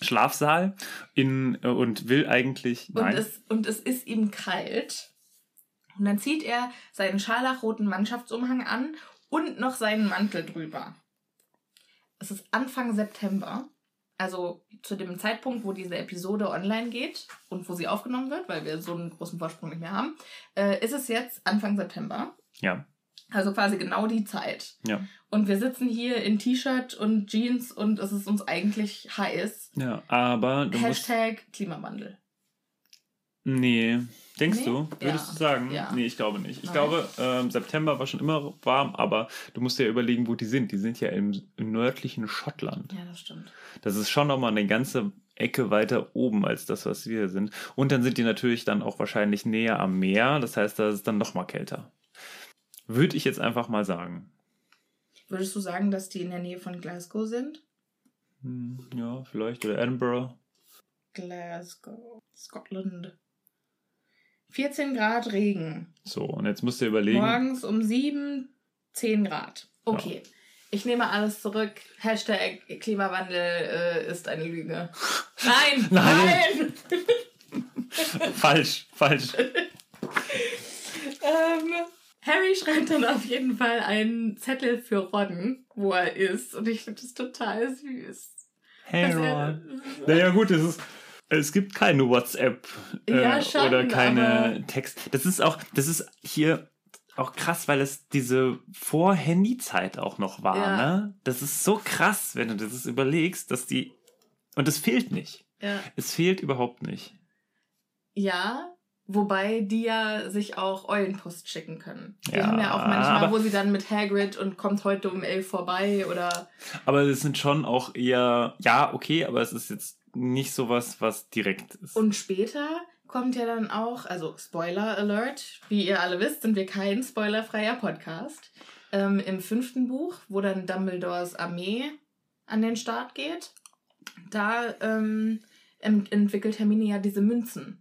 Schlafsaal in, äh, und will eigentlich. Und Nein. es, und es ist ihm kalt. Und dann zieht er seinen scharlachroten Mannschaftsumhang an und noch seinen Mantel drüber. Es ist Anfang September, also zu dem Zeitpunkt, wo diese Episode online geht und wo sie aufgenommen wird, weil wir so einen großen Vorsprung nicht mehr haben, äh, ist es jetzt Anfang September. ja, Also quasi genau die Zeit. ja. Und wir sitzen hier in T-Shirt und Jeans und es ist uns eigentlich heiß. Ja, aber du musst. Hashtag Klimawandel. Nee. Denkst Nee? du? Würdest Ja. du sagen? Ja. Nee, ich glaube nicht. Ich Nein. glaube, ähm, September war schon immer warm, aber du musst dir ja überlegen, wo die sind. Die sind ja im, im nördlichen Schottland. Ja, das stimmt. Das ist schon nochmal eine ganze Ecke weiter oben als das, was wir sind. Und dann sind die natürlich dann auch wahrscheinlich näher am Meer. Das heißt, da ist es dann nochmal kälter. Würde ich jetzt einfach mal sagen. Würdest du sagen, dass die in der Nähe von Glasgow sind? Hm, ja, vielleicht. Oder Edinburgh. Glasgow, Scotland. 14 Grad Regen. So, und jetzt musst du überlegen. Morgens um 7, 10 Grad. Okay. Ich nehme alles zurück. Hashtag Klimawandel äh, ist eine Lüge. Nein! Nein. falsch, falsch. Ähm, Harry schreibt dann auf jeden Fall einen Zettel für Ron, wo er ist. Und ich finde das total süß. Hey, Ron. Naja, gut, es ist. Es gibt keine WhatsApp äh, Ja, schon, oder keine Text. Das ist auch, das ist hier auch krass, weil es diese Vor-Handy-Zeit auch noch war, Ja. ne? Das ist so krass, wenn du das überlegst, dass die. Und es fehlt nicht. Ja. Es fehlt überhaupt nicht. Ja, wobei die ja sich auch Eulenpost schicken können. Die Ja, haben ja auch manchmal, wo sie dann mit Hagrid und kommt heute um elf vorbei oder. Aber es sind schon auch eher, ja, okay, aber es ist jetzt nicht sowas, was direkt ist. Und später kommt ja dann auch, also Spoiler Alert, wie ihr alle wisst, sind wir kein spoilerfreier Podcast. Ähm, Im fünften Buch, wo dann Dumbledores Armee an den Start geht, da ähm, entwickelt Hermine ja diese Münzen.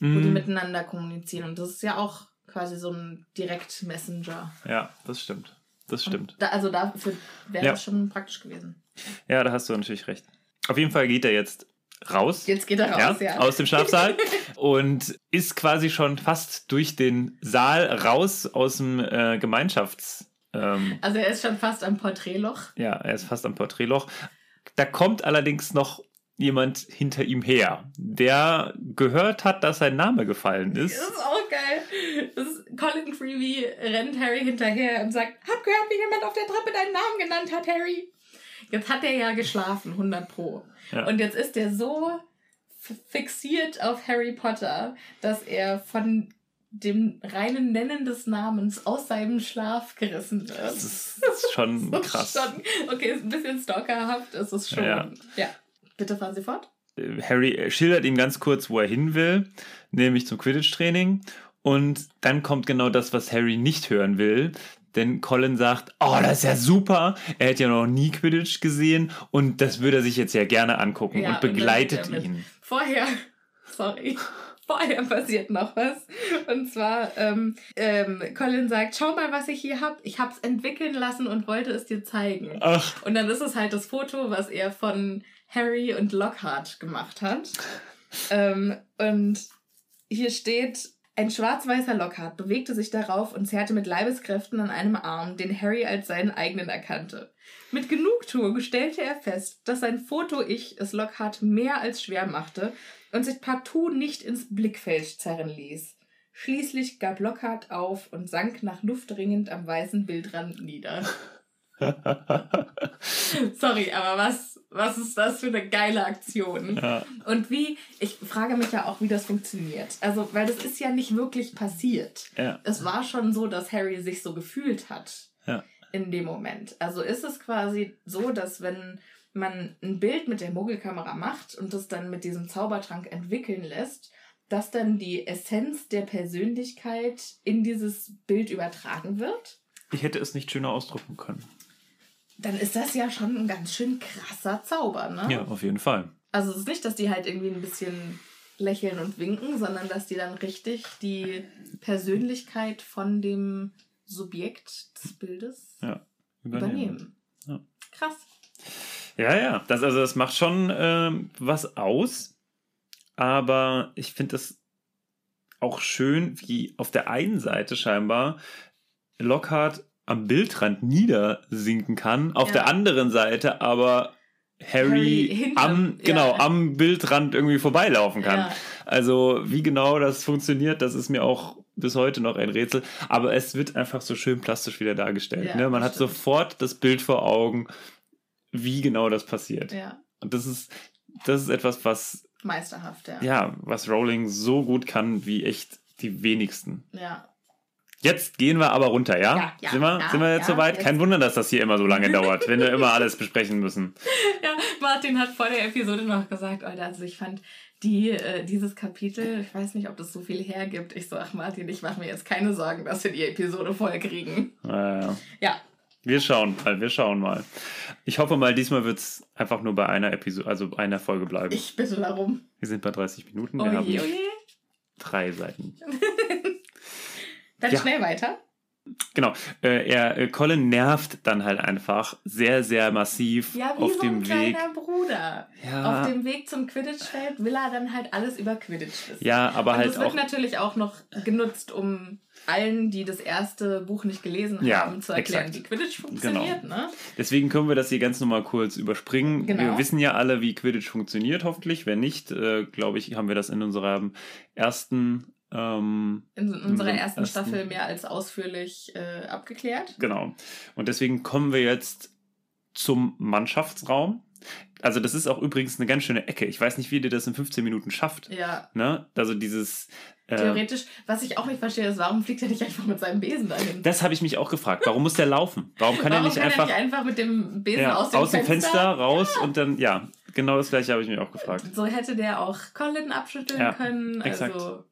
wo die Mm, miteinander kommunizieren. Und das ist ja auch quasi so ein Direkt-Messenger. ja, das stimmt. Das stimmt. Da, also dafür wäre Ja. das schon praktisch gewesen. Ja, da hast du natürlich recht. Auf jeden Fall geht er jetzt raus. Jetzt geht er raus, ja. Aus dem Schlafsaal und ist quasi schon fast durch den Saal raus aus dem äh, Gemeinschaftsraum Ähm, Also er ist schon fast am Porträtloch. ja, er ist fast am Porträtloch. Da kommt allerdings noch jemand hinter ihm her, der gehört hat, dass sein Name gefallen Das ist. ist auch geil. Ist, Colin Creevy rennt Harry hinterher und sagt, hab gehört, wie jemand auf der Treppe deinen Namen genannt hat, Harry. Jetzt hat er ja geschlafen, 100 pro. Ja. Und jetzt ist er so fixiert auf Harry Potter, dass er von dem reinen Nennen des Namens aus seinem Schlaf gerissen wird. Das ist, das ist schon Das ist krass. Schon, okay, ist ein bisschen stalkerhaft, ist es schon. Ja. ja. Bitte fahren Sie fort. Harry schildert ihm ganz kurz, wo er hin will, nämlich zum Quidditch-Training. Und dann kommt genau das, was Harry nicht hören will. Denn Colin sagt, oh, das ist ja super. Er hätte ja noch nie Quidditch gesehen und das würde er sich jetzt ja gerne angucken Ja, und und begleitet mit. ihn. Vorher, sorry, vorher passiert noch was. Und zwar, ähm, ähm, Colin sagt, schau mal, was ich hier hab. Ich hab's entwickeln lassen und wollte es dir zeigen. Ach, Und dann ist es halt das Foto, was er von Harry und Lockhart gemacht hat. Ähm, und hier steht, ein schwarz-weißer Lockhart bewegte sich darauf und zerrte mit Leibeskräften an einem Arm, den Harry als seinen eigenen erkannte. Mit Genugtuung stellte er fest, dass sein Foto-Ich es Lockhart mehr als schwer machte und sich partout nicht ins Blickfeld zerren ließ. Schließlich gab Lockhart auf und sank nach Luft ringend am weißen Bildrand nieder. Sorry, aber was, was ist das für eine geile Aktion? ja. Und wie, ich frage mich ja auch, wie das funktioniert. Also, weil das ist ja nicht wirklich passiert. Ja. Es war schon so, dass Harry sich so gefühlt hat Ja. in dem Moment. Also ist es quasi so, dass wenn man ein Bild mit der Mogelkamera macht und das dann mit diesem Zaubertrank entwickeln lässt, dass dann die Essenz der Persönlichkeit in dieses Bild übertragen wird? Ich hätte es nicht schöner ausdrucken können. Dann ist das ja schon ein ganz schön krasser Zauber, ne? Ja, auf jeden Fall. Also es ist nicht, dass die halt irgendwie ein bisschen lächeln und winken, sondern dass die dann richtig die Persönlichkeit von dem Subjekt des Bildes Ja. übernehmen. Ja. Krass. Ja, ja, das, also das macht schon ähm, was aus. Aber ich finde das auch schön, wie auf der einen Seite scheinbar Lockhart am Bildrand niedersinken kann, auf Ja. der anderen Seite aber Harry, Harry am, genau, ja. am Bildrand irgendwie vorbeilaufen kann. Ja. Also wie genau das funktioniert, das ist mir auch bis heute noch ein Rätsel. Aber es wird einfach so schön plastisch wieder dargestellt. Ja, ne? Man hat stimmt. sofort das Bild vor Augen, wie genau das passiert. Ja, Und das ist, das ist etwas, was, meisterhaft, ja. ja, was Rowling so gut kann wie echt die wenigsten. Ja. Jetzt gehen wir aber runter, ja? Ja, ja, sind wir, ja, sind wir jetzt ja, soweit? Kein Wunder, dass das hier immer so lange dauert, wenn wir immer alles besprechen müssen. ja, Martin hat vor der Episode noch gesagt, Alter, also ich fand die, äh, dieses Kapitel, ich weiß nicht, ob das so viel hergibt. Ich so, ach Martin, ich mache mir jetzt keine Sorgen, dass wir die Episode voll kriegen. Äh, Ja, wir schauen mal, wir schauen mal. Ich hoffe mal, diesmal wird es einfach nur bei einer Episode, also einer Folge bleiben. ich bitte darum. wir sind bei 30 Minuten, wir Oje, haben oje. drei Seiten. Dann Ja. schnell weiter. Genau, äh, er, äh, Colin nervt dann halt einfach sehr, sehr massiv Ja, wie auf so dem ein Weg. kleiner Bruder. Ja. Auf dem Weg zum Quidditch-Feld will er dann halt alles über Quidditch wissen. Ja, aber Und halt das wird auch. natürlich auch noch genutzt, um allen, die das erste Buch nicht gelesen Ja, haben, zu erklären, exakt. wie Quidditch funktioniert. Ne? Deswegen können wir das hier ganz normal kurz überspringen. Genau. Wir wissen ja alle, wie Quidditch funktioniert, hoffentlich. Wenn nicht, äh, glaube ich, haben wir das in unserem ersten. Ähm, In unserer ersten ersten- Staffel mehr als ausführlich äh, abgeklärt. genau. Und deswegen kommen wir jetzt zum Mannschaftsraum. Also, das ist auch übrigens eine ganz schöne Ecke. Ich weiß nicht, wie ihr das in 15 Minuten schafft. Ja, Ne? Also, dieses. Äh, theoretisch. Was ich auch nicht verstehe, ist, warum fliegt er nicht einfach mit seinem Besen dahin? das habe ich mich auch gefragt. Warum muss der laufen? Warum kann warum er nicht kann einfach. er nicht einfach mit dem Besen ja, aus dem Fenster, Fenster? raus und dann, ja, genau das gleiche habe ich mich auch gefragt. So hätte der auch Colin abschütteln Ja, können. exakt. Also,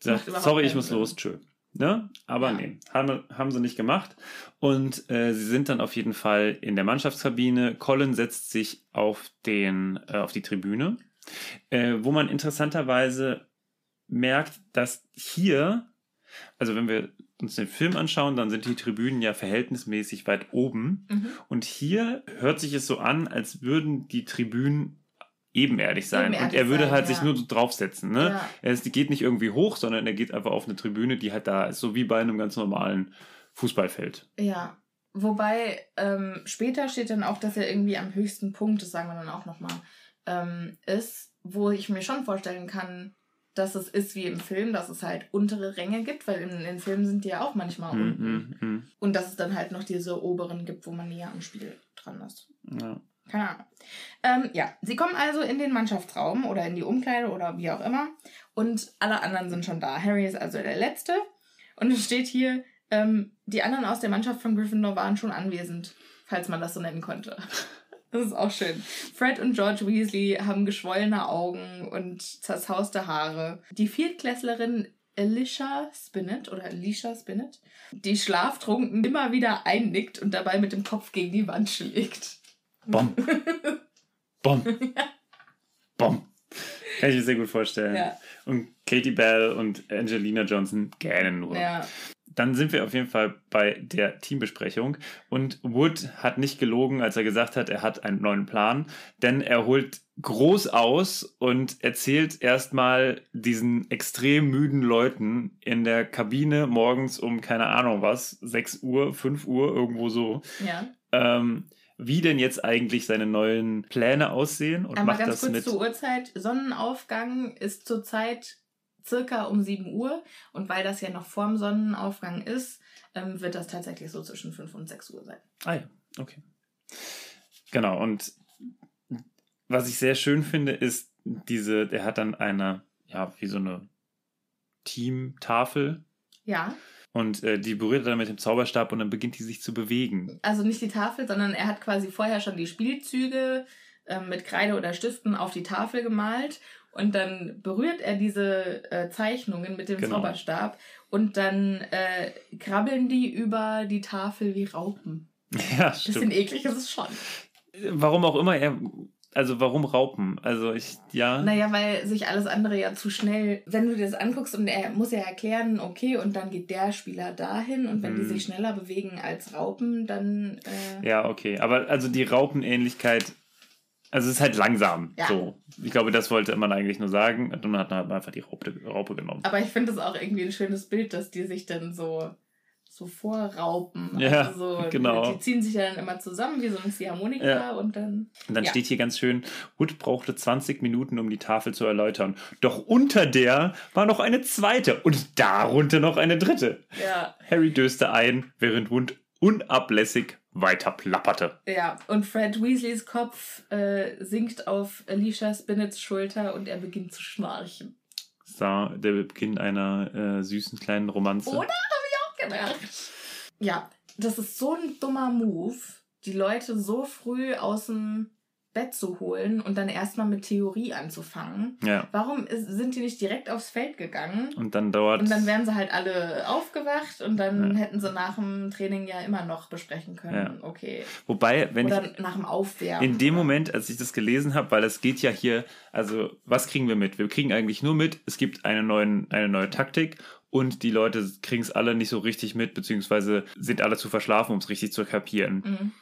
Sagt, sorry, ich muss Sinn. los, tschö. Ne? Aber Ja. nee, haben, haben sie nicht gemacht. Und äh, sie sind dann auf jeden Fall in der Mannschaftskabine. Colin setzt sich auf, den, äh, auf die Tribüne, äh, wo man interessanterweise merkt, dass hier, also wenn wir uns den Film anschauen, dann sind die Tribünen ja verhältnismäßig weit oben. mhm. Und hier hört sich es so an, als würden die Tribünen ebenerdig sein. Ebenerdig und er würde sein, halt ja. sich nur draufsetzen. Ne? Ja. Er ist, geht nicht irgendwie hoch, sondern er geht einfach auf eine Tribüne, die halt da ist, so wie bei einem ganz normalen Fußballfeld. Ja. Wobei ähm, später steht dann auch, dass er irgendwie am höchsten Punkt, das sagen wir dann auch nochmal, ähm, ist, wo ich mir schon vorstellen kann, dass es ist wie im Film, dass es halt untere Ränge gibt, weil in den Filmen sind die ja auch manchmal Mm, unten. mm, mm. Und dass es dann halt noch diese oberen gibt, wo man näher am Spiel dran ist. Ja. Keine Ahnung. Ähm, ja, sie kommen also in den Mannschaftsraum oder in die Umkleide oder wie auch immer. Und alle anderen sind schon da. Harry ist also der Letzte. Und es steht hier, ähm, die anderen aus der Mannschaft von Gryffindor waren schon anwesend, falls man das so nennen konnte. Das ist auch schön. Fred und George Weasley haben geschwollene Augen und zerzauste Haare. Die Viertklässlerin Alicia Spinnet oder Alicia Spinnet, die schlaftrunken immer wieder einnickt und dabei mit dem Kopf gegen die Wand schlägt. Bom. Bom. Bom. Kann ich mir sehr gut vorstellen. Ja. Und Katie Bell und Angelina Johnson gähnen nur. Ja, Dann sind wir auf jeden Fall bei der Teambesprechung. Und Wood hat nicht gelogen, als er gesagt hat, er hat einen neuen Plan. Denn er holt groß aus und erzählt erstmal diesen extrem müden Leuten in der Kabine morgens um keine Ahnung was, 6 Uhr, 5 Uhr, irgendwo so, ja. ähm, wie denn jetzt eigentlich seine neuen Pläne aussehen und Aber macht ganz das kurz mit. zur Uhrzeit. Sonnenaufgang ist zurzeit circa um 7 Uhr. Und weil das ja noch vorm Sonnenaufgang ist, ähm, wird das tatsächlich so zwischen 5 und 6 Uhr sein. Ah ja, okay. Genau, und was ich sehr schön finde, ist diese, der hat dann eine, ja, wie so eine Teamtafel Ja, und äh, die berührt er dann mit dem Zauberstab und dann beginnt die sich zu bewegen. also nicht die Tafel, sondern er hat quasi vorher schon die Spielzüge ähm, mit Kreide oder Stiften auf die Tafel gemalt. Und dann berührt er diese äh, Zeichnungen mit dem Genau. Zauberstab und dann äh, krabbeln die über die Tafel wie Raupen. Ja, Bisschen stimmt. eklig ist es schon. Warum auch immer er, also warum Raupen? Also ich, ja. Naja, weil sich alles andere ja zu schnell, wenn du dir das anguckst und er muss ja erklären, okay, und dann geht der Spieler dahin und wenn die Hm. sich schneller bewegen als Raupen, dann äh, Ja, okay. Aber also die Raupenähnlichkeit, also es ist halt langsam. Ja. So. Ich glaube, das wollte man eigentlich nur sagen. Und dann hat man einfach die Raupe, Raupe genommen. aber ich finde es auch irgendwie ein schönes Bild, dass die sich dann so so vorraupen. Ja, also so, genau. Die ziehen sich ja dann immer zusammen wie so ein Ziehharmonika Ja. und dann. Und dann Ja. steht hier ganz schön, Wood brauchte 20 Minuten, um die Tafel zu erläutern. Doch unter der war noch eine zweite und darunter noch eine dritte. Ja, Harry döste ein, während Wood unablässig weiter plapperte. ja. Und Fred Weasleys Kopf äh, sinkt auf Alicia Spinnets Schulter und er beginnt zu schnarchen. War der Beginn einer äh, süßen kleinen Romanze. Oder? Gedacht. Ja, das ist so ein dummer Move, die Leute so früh aus dem Bett zu holen und dann erstmal mit Theorie anzufangen. Ja. Warum ist, sind die nicht direkt aufs Feld gegangen? Und dann dauert. Und dann wären sie halt alle aufgewacht und dann Ja. hätten sie nach dem Training ja immer noch besprechen können. Okay. wobei, wenn Oder ich. nach dem Aufwärmen. In dem Moment, als ich das gelesen habe, weil es geht ja hier, also was kriegen wir mit? Wir kriegen eigentlich nur mit, es gibt eine, neuen, eine neue Taktik und die Leute kriegen es alle nicht so richtig mit, beziehungsweise sind alle zu verschlafen, um es richtig zu kapieren. Mhm.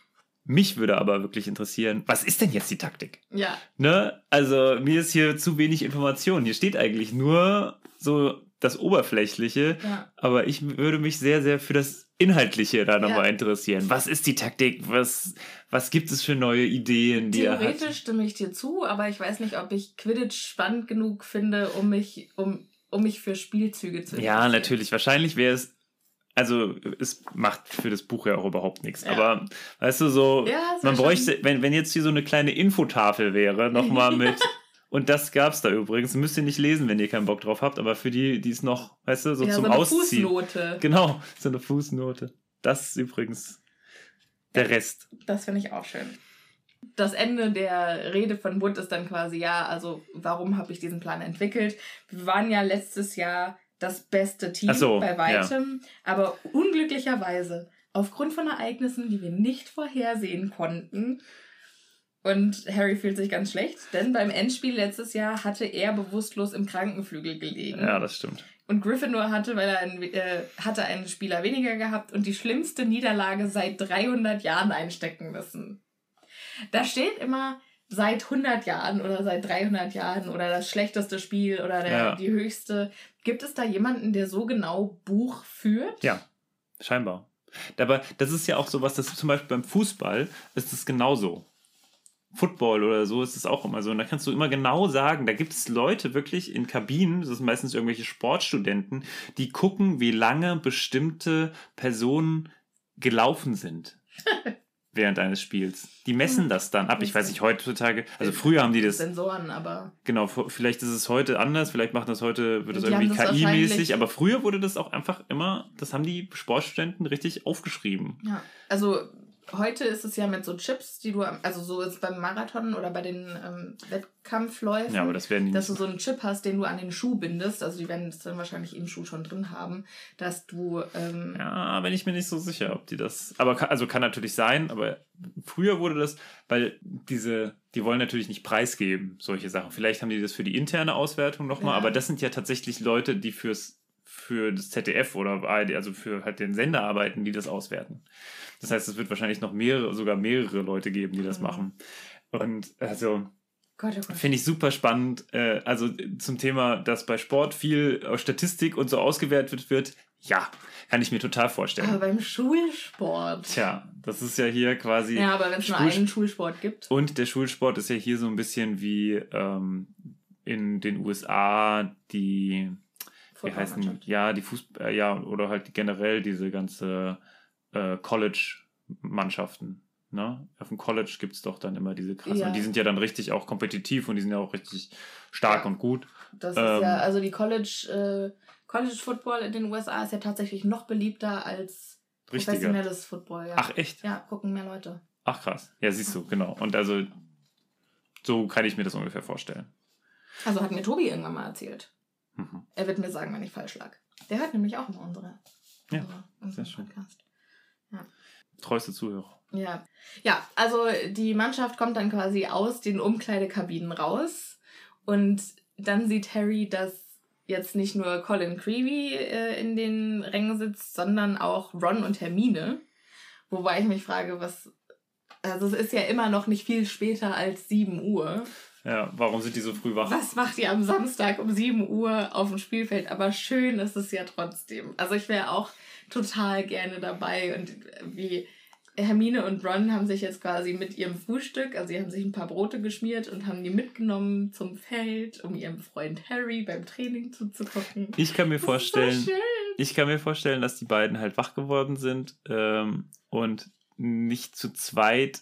Mich würde aber wirklich interessieren, was ist denn jetzt die Taktik? Ja, Ne? Also mir ist hier zu wenig Information. Hier steht eigentlich nur so das Oberflächliche, ja. aber ich würde mich sehr, sehr für das Inhaltliche da nochmal Ja. interessieren. Was ist die Taktik? Was, was gibt es für neue Ideen, die? Theoretisch stimme ich dir zu, aber ich weiß nicht, ob ich Quidditch spannend genug finde, um mich, um, um mich für Spielzüge zu Ja, interessieren. natürlich. Wahrscheinlich wäre es, also es macht für das Buch ja auch überhaupt nichts. Ja. Aber weißt du, so, Ja, es man bräuchte, wenn, wenn jetzt hier so eine kleine Infotafel wäre, nochmal mit. Und das gab's da übrigens. Müsst ihr nicht lesen, wenn ihr keinen Bock drauf habt, aber für die, die es noch, weißt du, so ja, zum so eine Ausziehen. Fußnote. Genau, so eine Fußnote. Das ist übrigens der Rest. Das finde ich auch schön. Das Ende der Rede von Wood ist dann quasi, ja, also warum habe ich diesen Plan entwickelt? Wir waren ja letztes Jahr das beste Team so, bei weitem, aber unglücklicherweise aufgrund von Ereignissen, die wir nicht vorhersehen konnten. Und Harry fühlt sich ganz schlecht, denn beim Endspiel letztes Jahr hatte er bewusstlos im Krankenflügel gelegen. Ja, das stimmt. Und Gryffindor hatte, weil er einen, äh, hatte einen Spieler weniger gehabt und die schlimmste Niederlage seit 300 Jahren einstecken müssen. Da steht immer seit 100 Jahren oder seit 300 Jahren oder das schlechteste Spiel oder der, Ja. die höchste. Gibt es da jemanden, der so genau Buch führt? Ja, scheinbar. Aber das ist ja auch so was, das zum Beispiel beim Fußball ist es genauso. Football oder so ist es auch immer so. Und da kannst du immer genau sagen, da gibt es Leute wirklich in Kabinen, das sind meistens irgendwelche Sportstudenten, die gucken, wie lange bestimmte Personen gelaufen sind. während eines Spiels. Die messen das dann ab. Ich weiß nicht, heutzutage, also früher haben die das. Sensoren, aber. Genau, vielleicht ist es heute anders, vielleicht macht das heute, wird das Die irgendwie KI-mäßig, aber früher wurde das auch einfach immer, das haben die Sportstudenten richtig aufgeschrieben. Ja. Also heute ist es ja mit so Chips, die du, also so ist beim Marathon oder bei den ähm, Wettkampfläufen. Ja, aber das werden die dass du so einen Chip hast, den du an den Schuh bindest, also die werden es dann wahrscheinlich im Schuh schon drin haben, dass du ähm, Ja, bin ich mir nicht so sicher, ob die das. Aber kann, also kann natürlich sein, aber früher wurde das, weil diese, die wollen natürlich nicht preisgeben, solche Sachen. Vielleicht haben die das für die interne Auswertung nochmal, Ja. aber das sind ja tatsächlich Leute, die fürs für das ZDF oder ARD, also für halt den Sender arbeiten, die das auswerten. Das heißt, es wird wahrscheinlich noch mehrere, sogar mehrere Leute geben, die das Mhm. machen. Und also oh. Finde ich super spannend. Äh, also zum Thema, dass bei Sport viel Statistik und so ausgewertet wird. Ja, kann ich mir total vorstellen. Aber beim Schulsport. Tja, das ist ja hier quasi. Ja, aber wenn es nur einen Schulsport gibt. Und der Schulsport ist ja hier so ein bisschen wie ähm, in den USA die, wie heißen, ja, die Fußball, äh, ja, oder halt generell diese ganze äh, College-Mannschaften. Ne? Auf dem College gibt es doch dann immer diese krassen. Ja. Und die sind ja dann richtig auch kompetitiv und die sind ja auch richtig stark Ja. und gut. Das Ähm, ist ja, also die College, äh, College Football in den USA ist ja tatsächlich noch beliebter als Richtiger. professionelles Football. Ja. Ach, echt? Ja, gucken mehr Leute. Ach, krass. Ja, siehst du, genau. Und also, so kann ich mir das ungefähr vorstellen. Also hat mir Tobi irgendwann mal erzählt. Mhm. Er wird mir sagen, wenn ich falsch lag. Der hört nämlich auch immer unsere, Ja, unsere, unseren sehr schön. Podcast. Treueste Zuhörer. Ja. ja, also die Mannschaft kommt dann quasi aus den Umkleidekabinen raus und dann sieht Harry, dass jetzt nicht nur Colin Creevy äh, in den Rängen sitzt, sondern auch Ron und Hermine. Wobei ich mich frage, was. Also es ist ja immer noch nicht viel später als 7 Uhr. Ja, warum sind die so früh wach? Was macht ihr am Samstag um 7 Uhr auf dem Spielfeld? Aber schön ist es ja trotzdem. Also ich wäre auch total gerne dabei. Und wie Hermine und Ron haben sich jetzt quasi mit ihrem Frühstück, also sie haben sich ein paar Brote geschmiert und haben die mitgenommen zum Feld, um ihrem Freund Harry beim Training zuzugucken. Ich kann mir Das ist vorstellen, So schön. ich kann mir vorstellen, dass die beiden halt wach geworden sind ähm, und nicht zu zweit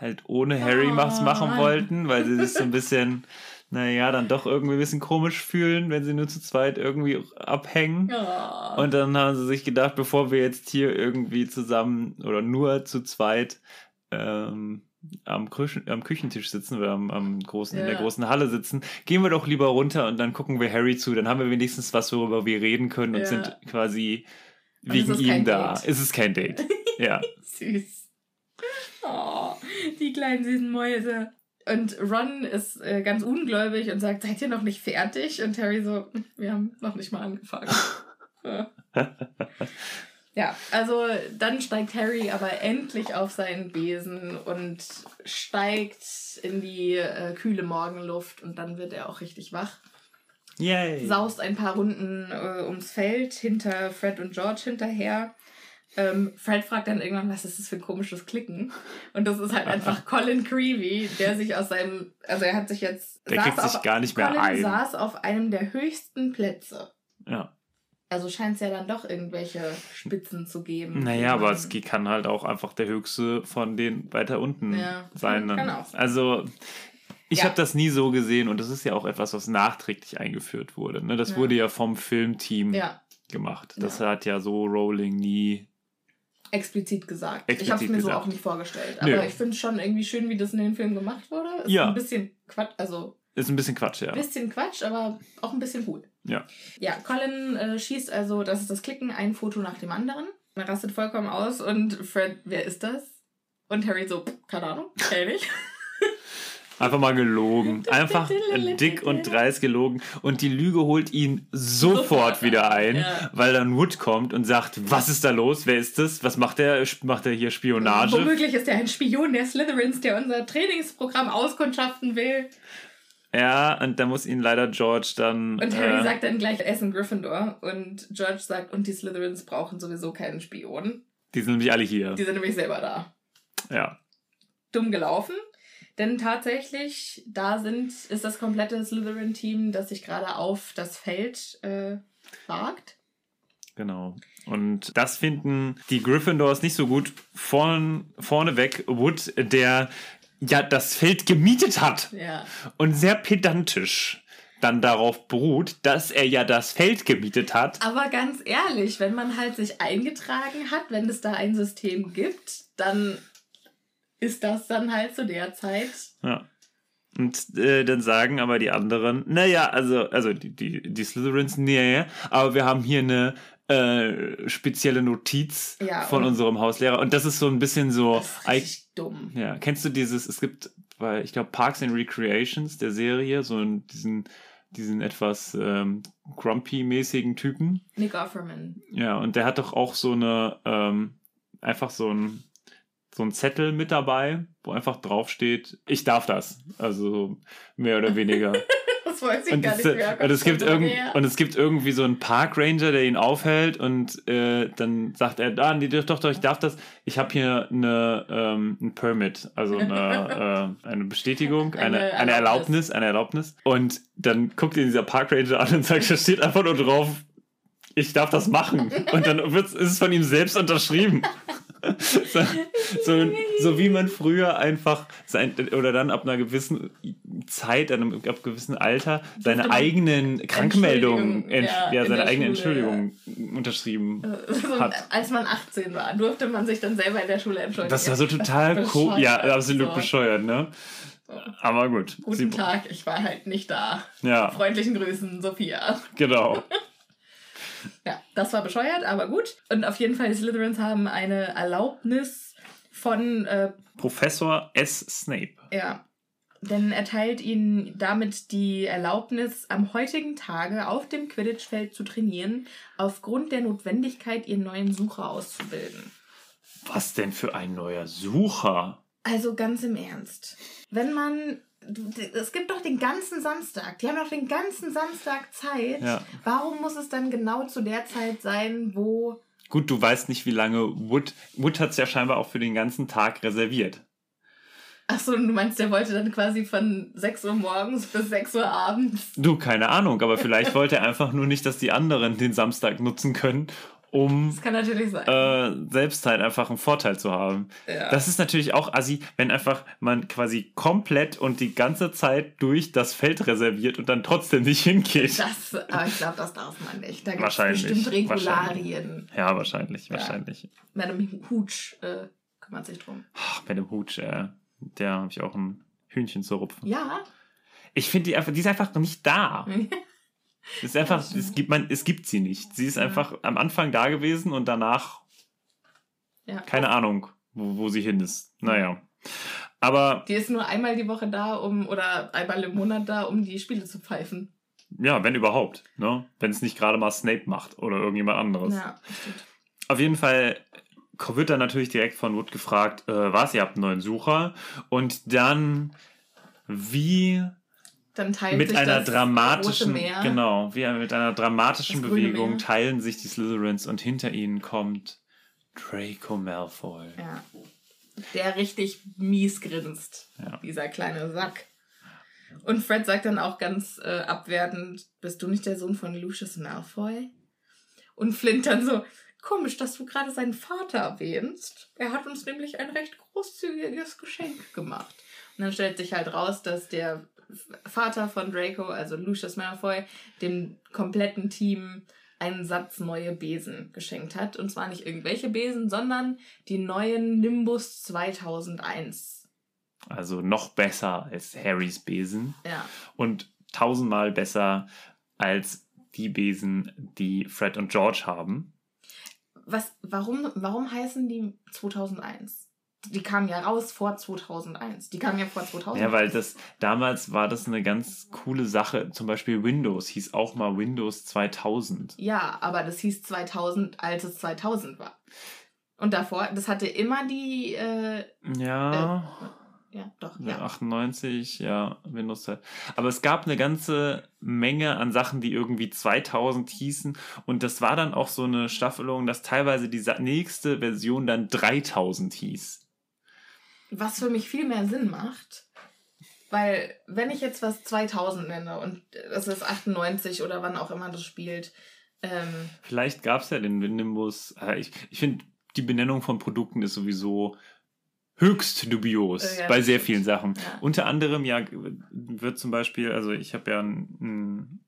halt ohne Harry Oh. was machen wollten, weil sie sich so ein bisschen, naja, dann doch irgendwie ein bisschen komisch fühlen, wenn sie nur zu zweit irgendwie abhängen. Ja. Und dann haben sie sich gedacht, bevor wir jetzt hier irgendwie zusammen oder nur zu zweit ähm, am, Küchen, am Küchentisch sitzen oder am, am großen, in der großen Halle sitzen, gehen wir doch lieber runter und dann gucken wir Harry zu. Dann haben wir wenigstens was, worüber wir reden können und Ja. sind quasi wegen ihm da. Date. Es ist kein Date. ja. Süß. Oh, die kleinen süßen Mäuse. Und Ron ist äh, ganz ungläubig und sagt, seid ihr noch nicht fertig? Und Harry so, wir haben noch nicht mal angefangen. Ja. ja, also dann steigt Harry aber endlich auf seinen Besen und steigt in die äh, kühle Morgenluft und dann wird er auch richtig wach. Yay. saust ein paar Runden äh, ums Feld hinter Fred und George hinterher. Ähm, Fred fragt dann irgendwann, was ist das für ein komisches Klicken? Und das ist halt einfach Colin Creevy, der sich aus seinem, also er hat sich jetzt, Der kriegt sich gar nicht mehr Colin ein. saß auf einem der höchsten Plätze. Ja. Also scheint es ja dann doch irgendwelche Spitzen zu geben. Naja, aber man- es kann halt auch einfach der höchste von den weiter unten Ja, sein. kann auch. Also, ich Ja. habe das nie so gesehen und das ist ja auch etwas, was nachträglich eingeführt wurde. Ne? Das Ja. wurde ja vom Filmteam Ja, gemacht. Das hat ja so Rowling nie. Explizit gesagt. ich habe es Explizit mir so gesagt. auch nicht vorgestellt. Nö. Aber ich finde es schon irgendwie schön, wie das in den Film gemacht wurde. Ist Ja. ein bisschen Quatsch, also Ist ein bisschen Quatsch, ja. bisschen Quatsch, aber auch ein bisschen cool. Ja. Ja, Colin äh, schießt also, das ist das Klicken, ein Foto nach dem anderen. Er rastet vollkommen aus und Fred, wer ist das? Und Harry so, "Pff, keine Ahnung, kenn ich. Einfach mal gelogen. Einfach dick und dreist gelogen. Und die Lüge holt ihn sofort, wieder ein, ja. weil dann Wood kommt und sagt, was ist da los? Wer ist das? Was macht der? Macht er hier Spionage? Womöglich ist er ein Spion der Slytherins, der unser Trainingsprogramm auskundschaften will. Ja, und da muss ihn leider George dann. Und Harry äh, sagt dann gleich, ist ein Gryffindor. Und George sagt, und die Slytherins brauchen sowieso keinen Spion. Die sind nämlich alle hier. Die sind nämlich selber da. Ja. Dumm gelaufen. Denn tatsächlich, da sind, ist das komplette Slytherin-Team, das sich gerade auf das Feld äh, wagt. Genau. Und das finden die Gryffindors nicht so gut. Vorn, vorneweg Wood, der ja das Feld gemietet hat Ja. und sehr pedantisch dann darauf beruht, dass er ja das Feld gemietet hat. Aber ganz ehrlich, wenn man halt sich eingetragen hat, wenn es da ein System gibt, dann ist das dann halt zu der Zeit. Ja. Und äh, dann sagen aber die anderen, naja, also, also die, die, die Slytherins, nee, aber wir haben hier eine äh, spezielle Notiz Ja, von unserem Hauslehrer. Und das ist so ein bisschen so. Das ist richtig dumm. Ja, kennst du dieses, es gibt bei, ich glaube, Parks and Recreations, der Serie, so einen, diesen, diesen etwas ähm, grumpy-mäßigen Typen. Nick Offerman. Ja, und der hat doch auch so eine, ähm, einfach so ein, so ein Zettel mit dabei, wo einfach draufsteht, ich darf das. Also mehr oder weniger. Das weiß ich Und gar es, nicht mehr. und, es gibt irgend, und es gibt irgendwie so einen Parkranger, der ihn aufhält und äh, dann sagt er, ah, nee, doch, doch, ich darf das. Ich habe hier eine, ähm, ein Permit, also eine, äh, eine Bestätigung, eine, Eine eine, Erlaubnis, eine Erlaubnis. Und dann guckt ihn dieser Parkranger an und sagt, da steht einfach nur drauf, ich darf das machen. Und dann wird's, ist es von ihm selbst unterschrieben. So, so, so wie man früher einfach sein, oder dann ab einer gewissen Zeit, ab einem, ab einem gewissen Alter, seine eigenen Krankmeldungen, ja, ja, in seine eigenen Schule, Entschuldigungen unterschrieben So, hat. als man 18 war, durfte man sich dann selber in der Schule entschuldigen. Das war so total cool. Ja, absolut So. bescheuert, ne? Aber gut. Guten Sie- Tag, ich war halt nicht da. Ja, Freundlichen Grüßen, Sophia. genau. Ja, das war bescheuert, aber gut. Und auf jeden Fall, die Slytherins haben eine Erlaubnis von, äh, Professor S. Snape. ja, denn er teilt ihnen damit die Erlaubnis, am heutigen Tage auf dem Quidditch-Feld zu trainieren, aufgrund der Notwendigkeit, ihren neuen Sucher auszubilden. Was denn für ein neuer Sucher? Also ganz im Ernst. Wenn man. Es gibt doch den ganzen Samstag. Die haben doch den ganzen Samstag Zeit. Ja. Warum muss es dann genau zu der Zeit sein, wo. Gut, du weißt nicht, wie lange Wood. Wood hat es ja scheinbar auch für den ganzen Tag reserviert. Achso, du meinst, der wollte dann quasi von 6 Uhr morgens bis 6 Uhr abends. Du, keine Ahnung, aber vielleicht wollte er einfach nur nicht, dass die anderen den Samstag nutzen können, um äh, selbst halt einfach einen Vorteil zu haben. Ja. Das ist natürlich auch assi, wenn einfach man quasi komplett und die ganze Zeit durch das Feld reserviert und dann trotzdem nicht hingeht. Das, aber ich glaube, das darf man nicht. Da gibt es bestimmt Regularien. Ja, wahrscheinlich, Ja. wahrscheinlich. Madame Hooch äh, kümmert sich drum. Ach, bei dem Hutsch, äh, der habe ich auch ein Hühnchen zu rupfen. Ja. Ich finde die die ist einfach nicht da. Es ist einfach, es gibt man, es gibt sie nicht. Sie ist einfach am Anfang da gewesen und danach ja. keine Ahnung, wo, wo sie hin ist. Naja. Aber Die ist nur einmal die Woche da, um oder einmal im Monat da, um die Spiele zu pfeifen. ja, wenn überhaupt, ne? Wenn es nicht gerade mal Snape macht oder irgendjemand anderes. Ja, stimmt. Auf jeden Fall wird dann natürlich direkt von Wood gefragt, äh, was, ihr habt einen neuen Sucher? Und dann, wie Dann teilt mit sich einer das dramatischen, Meer. genau, wie mit einer dramatischen Bewegung teilen sich die Slytherins und hinter ihnen kommt Draco Malfoy. Ja. Der richtig mies grinst. Ja. Dieser kleine Sack. Und Fred sagt dann auch ganz äh, abwertend, bist du nicht der Sohn von Lucius Malfoy? Und Flint dann so, komisch, dass du gerade seinen Vater erwähnst. Er hat uns nämlich ein recht großzügiges Geschenk gemacht. Und dann stellt sich halt raus, dass der Vater von Draco, also Lucius Malfoy, dem kompletten Team einen Satz neue Besen geschenkt hat. Und zwar nicht irgendwelche Besen, sondern die neuen Nimbus 2001. Also noch besser als Harrys Besen Ja, und tausendmal besser als die Besen, die Fred und George haben. was, warum, warum heißen die 2001? Die kamen ja raus vor 2001. Die kamen ja vor 2000. Ja, weil das damals war das eine ganz coole Sache. Zum Beispiel Windows hieß auch mal Windows 2000. Ja, aber das hieß 2000, als es 2000 war. Und davor, das hatte immer die, äh, Ja, Ja, doch. Ja. Ja. 98, ja, Windows-Zeit. Aber es gab eine ganze Menge an Sachen, die irgendwie 2000 hießen. Und das war dann auch so eine Staffelung, dass teilweise die nächste Version dann 3000 hieß. Was für mich viel mehr Sinn macht. Weil, wenn ich jetzt was 2000 nenne und es ist 98 oder wann auch immer das spielt, ähm, Vielleicht gab es ja den Nimbus. Ich, ich finde, die Benennung von Produkten ist sowieso höchst dubios ja, bei das sehr stimmt. vielen Sachen. Ja. Unter anderem ja wird zum Beispiel, also ich habe ja ein,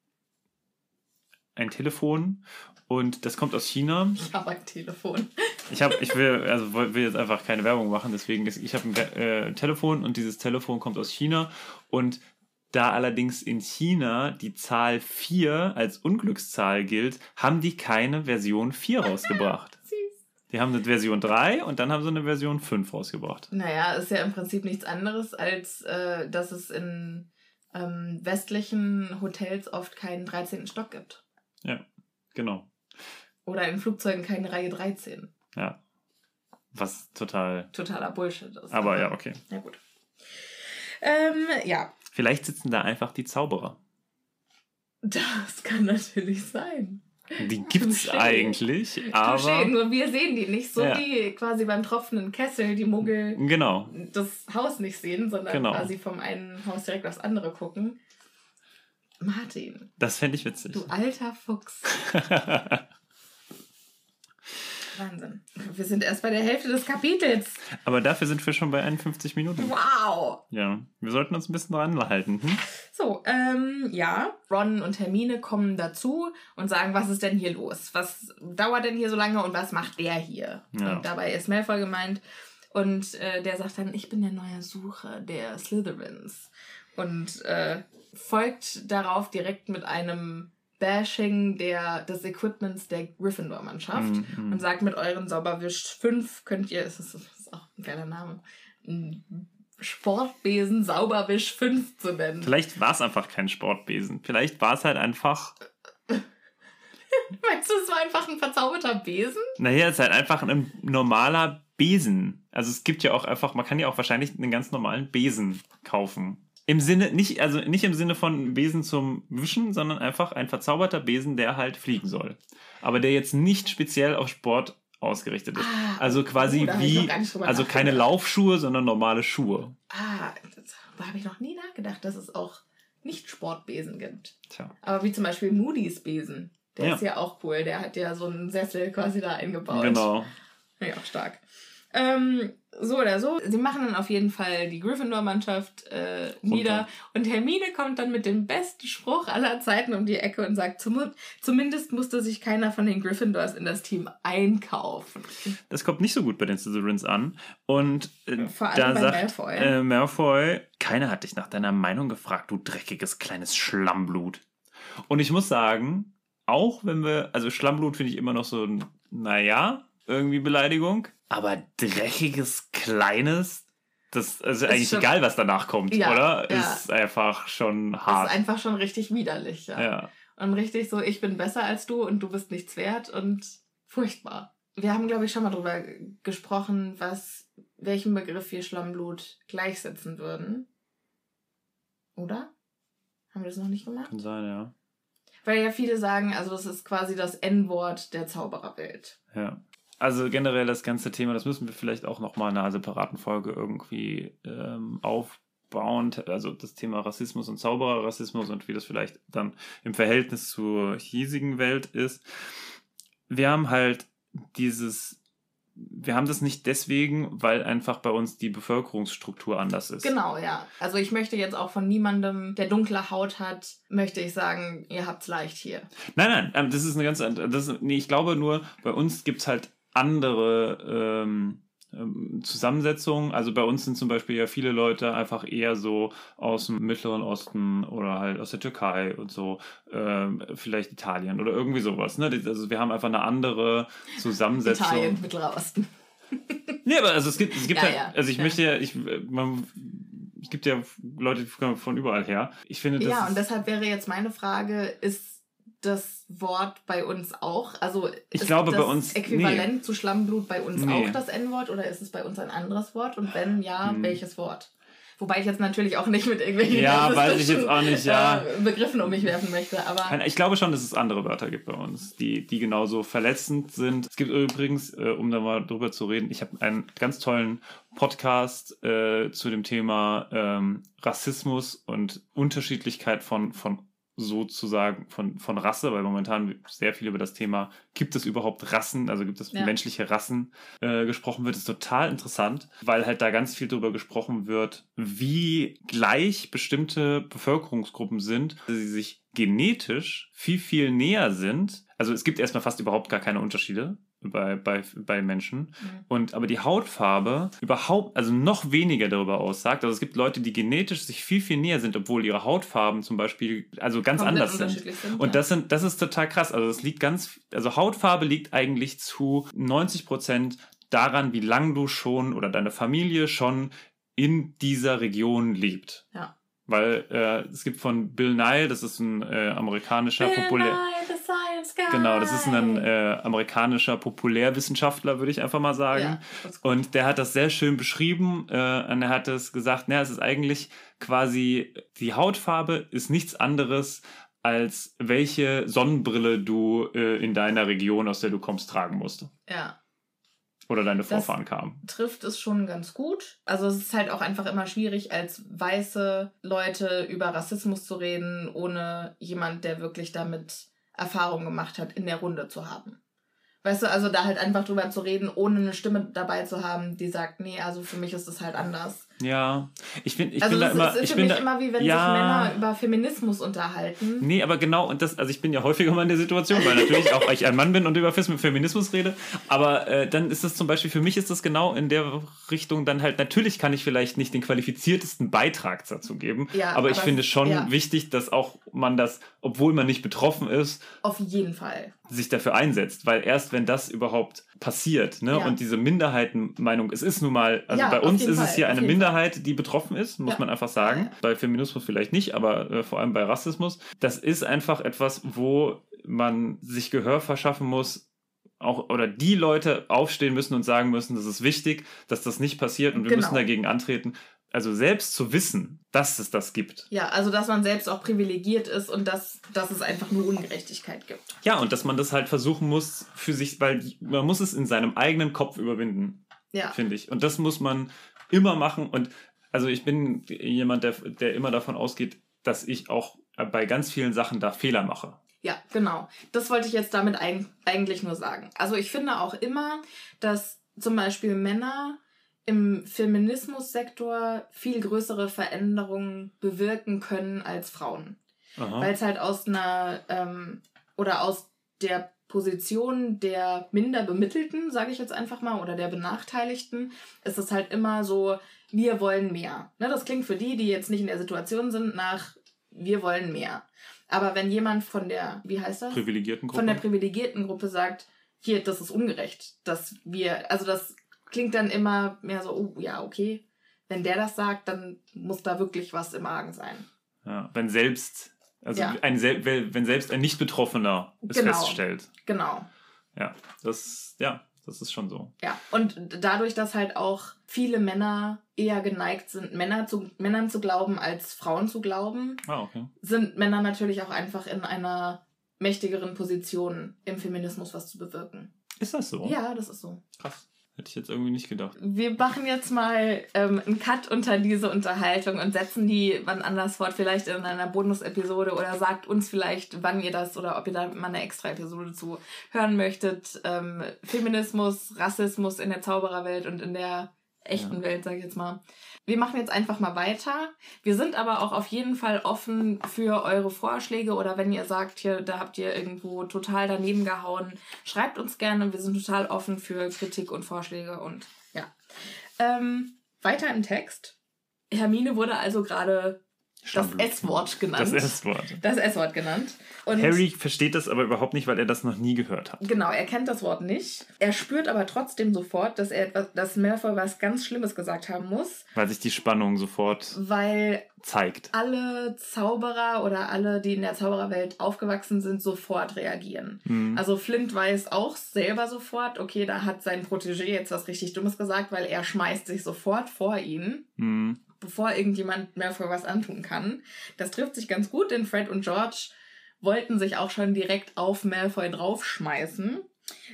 ein Telefon und das kommt aus China. ich habe ein Telefon. Ich habe, ich will, also will jetzt einfach keine Werbung machen, deswegen, ich habe ein äh, Telefon und dieses Telefon kommt aus China und da allerdings in China die Zahl 4 als Unglückszahl gilt, haben die keine Version 4 rausgebracht. Süß. Die haben eine Version 3 und dann haben sie eine Version 5 rausgebracht. Naja, ist ja im Prinzip nichts anderes, als äh, dass es in ähm, westlichen Hotels oft keinen 13. Stock gibt. Ja, genau. Oder in Flugzeugen keine Reihe 13. Ja. Was total. Totaler Bullshit ist. Aber ja, okay. Ja, gut. Ähm, ja, Vielleicht sitzen da einfach die Zauberer. das kann natürlich sein. Die gibt's Touché. eigentlich, Touché, aber. nur wir sehen die nicht, so Ja. wie quasi beim tropfenden Kessel die Muggel Genau. das Haus nicht sehen, sondern Genau. quasi vom einen Haus direkt aufs andere gucken. Martin, Das fände ich witzig. du alter Fuchs. Wahnsinn. Wir sind erst bei der Hälfte des Kapitels. aber dafür sind wir schon bei 51 Minuten. Wow. Ja, wir sollten uns ein bisschen dran halten. Hm? So, ähm, ja, Ron und Hermine kommen dazu und sagen, was ist denn hier los? Was dauert denn hier so lange und was macht der hier? Ja. Und dabei ist Malfoy gemeint und äh, der sagt dann, ich bin der neue Sucher der Slytherins und äh, folgt darauf direkt mit einem Bashing der, des Equipments der Gryffindor-Mannschaft Mhm, und sagt, mit euren Sauberwisch 5 könnt ihr, es ist, ist auch ein geiler Name, Sportbesen Sauberwisch 5 zu nennen. Vielleicht war es einfach kein Sportbesen. Vielleicht war es halt einfach. Meinst du, es war einfach ein verzauberter Besen? Naja, es ist halt einfach ein normaler Besen. Also es gibt ja auch einfach, man kann ja auch wahrscheinlich einen ganz normalen Besen kaufen. Im Sinne, nicht, also nicht im Sinne von Besen zum Wischen, sondern einfach ein verzauberter Besen, der halt fliegen soll. Aber der jetzt nicht speziell auf Sport ausgerichtet ist. Ah, also quasi oh, wie, also keine. Laufschuhe, sondern normale Schuhe. Ah, da habe ich noch nie nachgedacht, dass es auch nicht Sportbesen gibt. Tja. Aber wie zum Beispiel Moody's Besen. Der Ja. ist ja auch cool. Der hat ja so einen Sessel quasi da eingebaut. Genau. Ja, stark. Ähm, so oder so. Sie machen dann auf jeden Fall die Gryffindor-Mannschaft äh, nieder. Und Hermine kommt dann mit dem besten Spruch aller Zeiten um die Ecke und sagt, zum, zumindest musste sich keiner von den Gryffindors in das Team einkaufen. Das kommt nicht so gut bei den Slytherins an. Und äh, Vor allem da bei sagt Malfoy. Äh, Malfoy, keiner hat dich nach deiner Meinung gefragt, du dreckiges kleines Schlammblut. Und ich muss sagen, auch wenn wir, also Schlammblut finde ich immer noch so, ein, naja, irgendwie Beleidigung. Aber dreckiges, kleines, das also Ist eigentlich schon- egal, was danach kommt, Ja, oder? ja. Ist einfach schon hart. ist einfach schon richtig widerlich, ja. ja. Und richtig so, ich bin besser als du und du bist nichts wert und furchtbar. Wir haben, glaube ich, schon mal drüber gesprochen, was, welchen Begriff wir Schlammblut gleichsetzen würden. Oder? Haben wir das noch nicht gemacht? Kann sein, ja. Weil ja viele sagen, also das ist quasi das N-Wort der Zaubererwelt. Ja. Also generell das ganze Thema, das müssen wir vielleicht auch nochmal in einer separaten Folge irgendwie ähm, aufbauen. Also das Thema Rassismus und Zaubererrassismus und wie das vielleicht dann im Verhältnis zur hiesigen Welt ist. Wir haben halt dieses, wir haben das nicht deswegen, weil einfach bei uns die Bevölkerungsstruktur anders ist. Genau, ja. Also ich möchte jetzt auch von niemandem, der dunkle Haut hat, möchte ich sagen, ihr habt's leicht hier. Nein, nein, ähm, das ist eine ganz andere. Das, nee, ich glaube nur, bei uns gibt es halt andere ähm, ähm, Zusammensetzungen. Also bei uns sind zum Beispiel ja viele Leute einfach eher so aus dem Mittleren Osten oder halt aus der Türkei und so, ähm, vielleicht Italien oder irgendwie sowas. Ne? Also wir haben einfach eine andere Zusammensetzung. Italien, Mittlerer Osten. Nee, aber also es gibt, es gibt Ja, halt, ja, also ich ja. möchte ja, ich, man, es gibt ja Leute die kommen von überall her. Ich finde, das Ja, und deshalb wäre jetzt meine Frage, ist das Wort bei uns auch? Also Ich ist glaube, das bei uns- Äquivalent zu Schlammblut bei uns Nee. auch das N-Wort oder ist es bei uns ein anderes Wort? Und wenn ja, Hm. welches Wort? Wobei ich jetzt natürlich auch nicht mit irgendwelchen Ja, weiß ich jetzt auch nicht, ja. äh, Begriffen um mich werfen möchte. Aber Ich glaube schon, dass es andere Wörter gibt bei uns, die, die genauso verletzend sind. Es gibt übrigens, äh, um da mal drüber zu reden, ich habe einen ganz tollen Podcast äh, zu dem Thema ähm, Rassismus und Unterschiedlichkeit von, von sozusagen von, von Rasse, weil momentan sehr viel über das Thema, gibt es überhaupt Rassen, also gibt es Ja. menschliche Rassen äh, gesprochen wird, ist total interessant, weil halt da ganz viel darüber gesprochen wird, wie gleich bestimmte Bevölkerungsgruppen sind, dass sie sich genetisch viel, viel näher sind. Also es gibt erstmal fast überhaupt gar keine Unterschiede bei, bei, bei Menschen. Und aber die Hautfarbe überhaupt, also noch weniger darüber aussagt. Also es gibt Leute, die genetisch sich viel, viel näher sind, obwohl ihre Hautfarben zum Beispiel also ganz Komplett anders sind. sind, Und ja. das sind, das ist total krass. Also es liegt ganz, also Hautfarbe liegt eigentlich zu 90 Prozent daran, wie lang du schon oder deine Familie schon in dieser Region lebt. ja. Weil äh, es gibt von Bill Nye, das ist ein äh, amerikanischer Populär. Nye, the science guy. Genau, das ist ein äh, amerikanischer Populärwissenschaftler, würde ich einfach mal sagen. Ja, und der hat das sehr schön beschrieben. Äh, und er hat es gesagt, naja, es ist eigentlich quasi, die Hautfarbe ist nichts anderes als welche Sonnenbrille du äh, in deiner Region, aus der du kommst, tragen musst. ja. Oder deine Vorfahren kamen. trifft es schon ganz gut. Also es ist halt auch einfach immer schwierig, als weiße Leute über Rassismus zu reden, ohne jemand, der wirklich damit Erfahrung gemacht hat, in der Runde zu haben. Weißt du, also da halt einfach drüber zu reden, ohne eine Stimme dabei zu haben, die sagt, nee, also für mich ist es halt anders. Ja, ich bin, ich also bin da immer, ist ich für mich da, immer wie wenn ja. sich Männer über Feminismus unterhalten. Nee, aber genau, und das, also ich bin ja häufiger mal in der Situation, weil natürlich auch ich ein Mann bin und über Feminismus rede. Aber äh, dann ist das zum Beispiel, für mich ist das genau in der Richtung dann halt, natürlich kann ich vielleicht nicht den qualifiziertesten Beitrag dazu geben, Ja, aber ich aber finde es- schon ja. wichtig, dass auch man das, obwohl man nicht betroffen ist, Auf jeden Fall. sich dafür einsetzt, weil erst wenn das überhaupt passiert, ne, Ja. und diese Minderheitenmeinung, es ist nun mal, also Ja, bei uns ist es Fall, hier auf eine Minderheit, die betroffen ist, muss Ja. man einfach sagen. Bei Feminismus vielleicht nicht, aber äh, vor allem bei Rassismus. Das ist einfach etwas, wo man sich Gehör verschaffen muss, auch oder die Leute aufstehen müssen und sagen müssen, das ist wichtig, dass das nicht passiert und wir Genau. müssen dagegen antreten. Also selbst zu wissen, dass es das gibt. Ja, also dass man selbst auch privilegiert ist und dass, dass es einfach nur Ungerechtigkeit gibt. Ja, und dass man das halt versuchen muss für sich, weil man muss es in seinem eigenen Kopf überwinden. Ja. finde ich. Und das muss man immer machen. Und also ich bin jemand, der, der immer davon ausgeht, dass ich auch bei ganz vielen Sachen da Fehler mache. Ja, genau. Das wollte ich jetzt damit eig eigentlich nur sagen. Also ich finde auch immer, dass zum Beispiel Männer im Feminismussektor viel größere Veränderungen bewirken können als Frauen. Weil es halt aus einer ähm, oder aus der Position der minder Bemittelten, sage ich jetzt einfach mal, oder der Benachteiligten, ist es halt immer so, wir wollen mehr. Ne, das klingt für die, die jetzt nicht in der Situation sind, nach wir wollen mehr. Aber wenn jemand von der, wie heißt das? Privilegierten Gruppe. Von der privilegierten Gruppe sagt, hier, das ist ungerecht, dass wir, also das klingt dann immer mehr so, oh ja, okay. Wenn der das sagt, dann muss da wirklich was im Argen sein. ja, wenn selbst, also Ja. ein, wenn selbst ein Nicht-Betroffener es Genau. feststellt. Genau. Ja, das, ja, das ist schon so. Ja, und dadurch, dass halt auch viele Männer eher geneigt sind, Männer zu, Männern zu glauben, als Frauen zu glauben, Ah, okay. sind Männer natürlich auch einfach in einer mächtigeren Position im Feminismus was zu bewirken. Ist das so? Ja, das ist so. Krass. Hätte ich jetzt irgendwie nicht gedacht. Wir machen jetzt mal ähm, einen Cut unter diese Unterhaltung und setzen die wann anders fort, vielleicht in einer Bonus-Episode oder sagt uns vielleicht, wann ihr das oder ob ihr da mal eine extra Episode zu hören möchtet. Ähm, Feminismus, Rassismus in der Zaubererwelt und in der echten Ja. Welt, sage ich jetzt mal. Wir machen jetzt einfach mal weiter. Wir sind aber auch auf jeden Fall offen für eure Vorschläge oder wenn ihr sagt, hier, da habt ihr irgendwo total daneben gehauen, schreibt uns gerne. Wir sind total offen für Kritik und Vorschläge und ja. Ähm, weiter im Text. Hermine wurde also gerade das. S-Wort genannt. Das S-Wort. Das S-Wort genannt. Und Harry versteht das aber überhaupt nicht, weil er das noch nie gehört hat. Genau, er kennt das Wort nicht. Er spürt aber trotzdem sofort, dass er etwas, dass Malfoy was ganz Schlimmes gesagt haben muss, Weil sich die Spannung sofort weil zeigt. alle Zauberer oder alle, die in der Zaubererwelt aufgewachsen sind, sofort reagieren. Mhm. Also Flint weiß auch selber sofort, okay, da hat sein Protégé jetzt was richtig Dummes gesagt, weil er schmeißt sich sofort vor ihn, Mhm. Bevor irgendjemand Malfoy was antun kann. Das trifft sich ganz gut, denn Fred und George wollten sich auch schon direkt auf Malfoy draufschmeißen.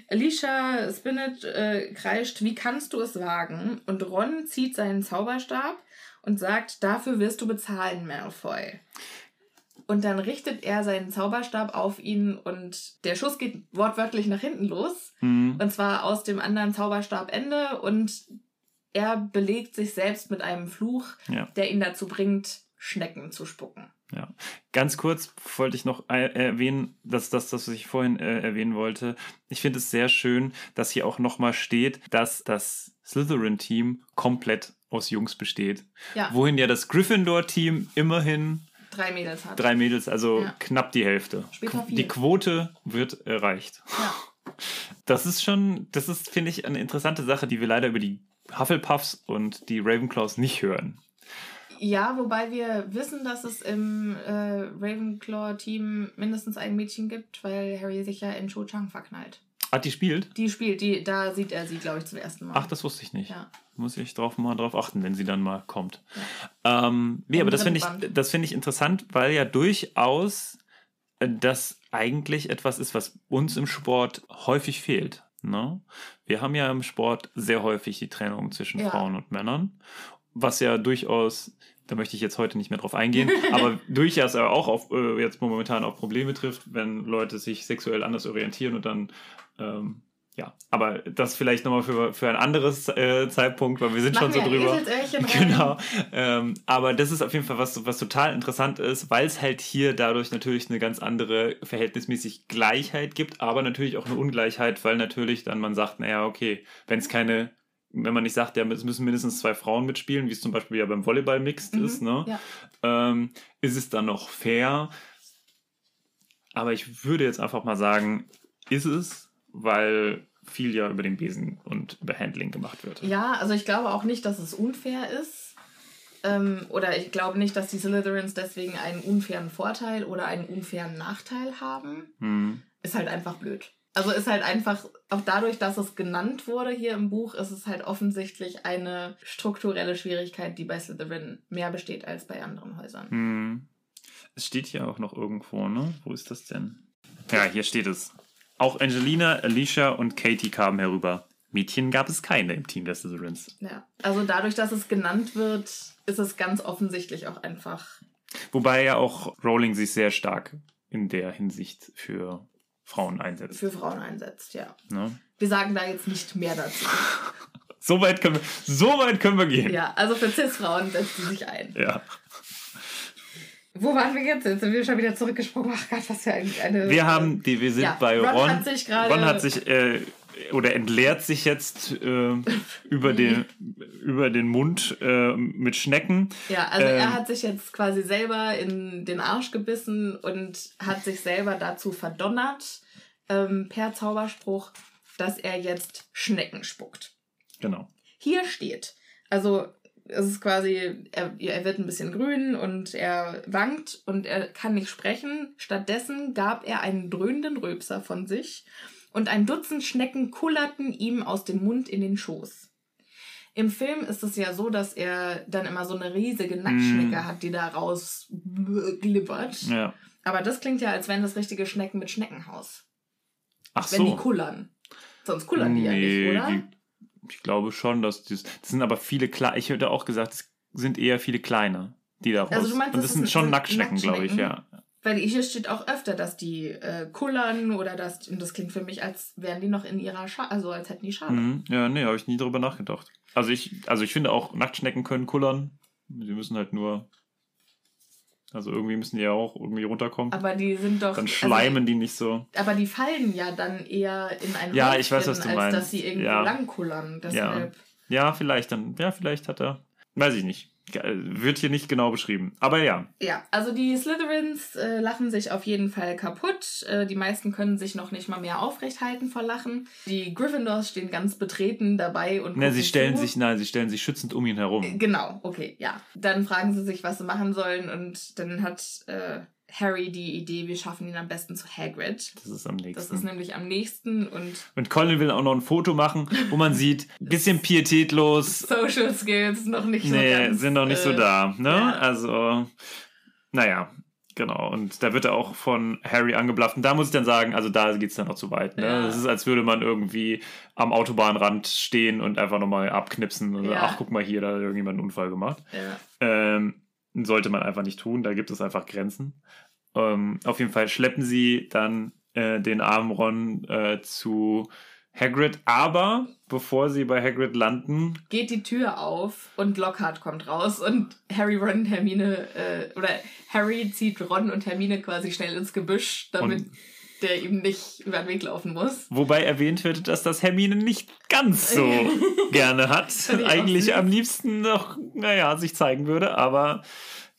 Alicia Spinnet äh, kreischt, wie kannst du es wagen? Und Ron zieht seinen Zauberstab und sagt, dafür wirst du bezahlen, Malfoy. Und dann richtet er seinen Zauberstab auf ihn und der Schuss geht wortwörtlich nach hinten los. Mhm. Und zwar aus dem anderen Zauberstabende und er belegt sich selbst mit einem Fluch, Ja. der ihn dazu bringt, Schnecken zu spucken. Ja. Ganz kurz wollte ich noch äh, erwähnen, dass das, das, was ich vorhin äh, erwähnen wollte. Ich finde es sehr schön, dass hier auch nochmal steht, dass das Slytherin-Team komplett aus Jungs besteht. Ja. Wohin ja das Gryffindor-Team immerhin Drei Mädels hat. drei Mädels, also Ja. knapp die Hälfte. Später. Die Quote wird erreicht. Ja. Das ist schon, das ist, finde ich, eine interessante Sache, die wir leider über die Hufflepuffs und die Ravenclaws nicht hören. ja, wobei wir wissen, dass es im äh, Ravenclaw-Team mindestens ein Mädchen gibt, weil Harry sich ja in Cho Chang verknallt. Ah, die spielt? Die spielt, die, da sieht er sie, glaube ich, zum ersten Mal. Ach, das wusste ich nicht. Ja. Muss ich drauf mal drauf achten, wenn sie dann mal kommt. Ähm, nee, aber das finde ich, das finde ich interessant, weil ja durchaus äh, das eigentlich etwas ist, was uns im Sport häufig fehlt. Ne? Wir haben ja im Sport sehr häufig die Trennung zwischen Ja. Frauen und Männern, was ja durchaus, da möchte ich jetzt heute nicht mehr drauf eingehen, aber durchaus auch auf, äh, jetzt momentan auf Probleme trifft, wenn Leute sich sexuell anders orientieren und dann ähm, ja, aber das vielleicht nochmal für, für ein anderes äh, Zeitpunkt, weil wir sind schon Machen so wir ein drüber. Genau. Ähm, aber das ist auf jeden Fall was, was total interessant ist, weil es halt hier dadurch natürlich eine ganz andere verhältnismäßig Gleichheit gibt, aber natürlich auch eine Ungleichheit, weil natürlich dann man sagt, naja, okay, wenn es keine, wenn man nicht sagt, ja, es müssen mindestens zwei Frauen mitspielen, wie es zum Beispiel ja beim Volleyball mixed Mhm, ist, ne? Ja. ähm, ist es dann noch fair? Aber ich würde jetzt einfach mal sagen, ist es, weil viel ja über den Besen und über Handling gemacht wird. ja, also ich glaube auch nicht, dass es unfair ist. Ähm, oder ich glaube nicht, dass die Slytherins deswegen einen unfairen Vorteil oder einen unfairen Nachteil haben. Hm. Ist halt einfach blöd. Also ist halt einfach, auch dadurch, dass es genannt wurde hier im Buch, ist es halt offensichtlich eine strukturelle Schwierigkeit, die bei Slytherin mehr besteht als bei anderen Häusern. Hm. Es steht hier auch noch irgendwo, ne? Wo ist das denn? Ja, hier steht es. Auch Angelina, Alicia und Katie kamen herüber. Mädchen gab es keine im Team der Slytherins. Ja. Also dadurch, dass es genannt wird, ist es ganz offensichtlich auch einfach. Wobei ja auch Rowling sich sehr stark in der Hinsicht für Frauen einsetzt. für Frauen einsetzt, ja. Ne? Wir sagen da jetzt nicht mehr dazu. So weit können wir, so weit können wir gehen. Ja, also für Cis-Frauen setzt sie sich ein. Ja. Wo waren wir jetzt? Jetzt sind wir schon wieder zurückgesprungen. Ach Gott, was für ein, eine. Wir haben, die, wir sind Ja, bei Ron Ron. hat sich gerade- Ron hat sich äh, oder entleert sich jetzt äh, über den über den Mund äh, mit Schnecken. Ja, also Ähm, er hat sich jetzt quasi selber in den Arsch gebissen und hat sich selber dazu verdonnert, ähm, per Zauberspruch, dass er jetzt Schnecken spuckt. Genau. Hier steht, also es ist quasi, er, er wird ein bisschen grün und er wankt und er kann nicht sprechen. Stattdessen gab er einen dröhnenden Rülpser von sich und ein Dutzend Schnecken kullerten ihm aus dem Mund in den Schoß. Im Film ist es ja so, dass er dann immer so eine riesige Nacktschnecke hat, die da raus glibbert. Ja. Aber das klingt ja, als wären das richtige Schnecken mit Schneckenhaus. Ach Wenn die so. kullern. Sonst kullern die ja nicht, oder? die, ich glaube schon, dass das, das sind aber viele kleine. Ich hätte auch gesagt, es sind eher viele kleine, die da raus. Also du meinst, Und das sind schon Nacktschnecken, glaube ich, ja. Weil hier steht auch öfter, dass die äh, kullern oder dass, und das klingt für mich, als wären die noch in ihrer Schale, also als hätten die Schale. Mhm. Ja, nee, habe ich nie drüber nachgedacht. Also ich, also ich finde auch, Nacktschnecken können kullern. Sie müssen halt nur. Also irgendwie müssen die ja auch irgendwie runterkommen. Aber die sind doch. Dann schleimen die nicht so. Also, aber die fallen ja dann eher in ein Ja, ich weiß, was du als meinst. dass sie irgendwo Ja. lang kullern. Deshalb. Ja, vielleicht dann. Ja, vielleicht hat er. Weiß ich nicht. Wird hier nicht genau beschrieben. Aber ja. Ja, also die Slytherins äh, lachen sich auf jeden Fall kaputt. Äh, die meisten können sich noch nicht mal mehr aufrecht halten vor Lachen. Die Gryffindors stehen ganz betreten dabei und. Ne, sie stellen zu. sich, nein, sie stellen sich schützend um ihn herum. Genau, okay, ja. Dann fragen sie sich, was sie machen sollen und dann hat äh, Harry die Idee, wir schaffen ihn am besten zu Hagrid. Das ist am nächsten. Das ist nämlich am nächsten und Und Colin will auch noch ein Foto machen, wo man sieht, bisschen pietätlos, Social Skills noch nicht so nee, ganz. sind noch nicht so äh, da. Ne? ja. Also, naja, genau. Und da wird er auch von Harry angeblafft. Und da muss ich dann sagen, also da geht's dann noch zu weit. Ne? Ja. Das ist, als würde man irgendwie am Autobahnrand stehen und einfach nochmal abknipsen. Und Ja. ach, guck mal hier, da hat irgendjemand einen Unfall gemacht. Ja. Ähm, sollte man einfach nicht tun, da gibt es einfach Grenzen. Ähm, auf jeden Fall schleppen sie dann äh, den armen Ron äh, zu Hagrid, aber bevor sie bei Hagrid landen, Geht die Tür auf und Lockhart kommt raus und Harry, Ron und Hermine, äh, oder Harry zieht Ron und Hermine quasi schnell ins Gebüsch, damit der ihm nicht über den Weg laufen muss. wobei erwähnt wird, dass das Hermine nicht ganz so gerne hat, eigentlich am liebsten noch, naja, sich zeigen würde, aber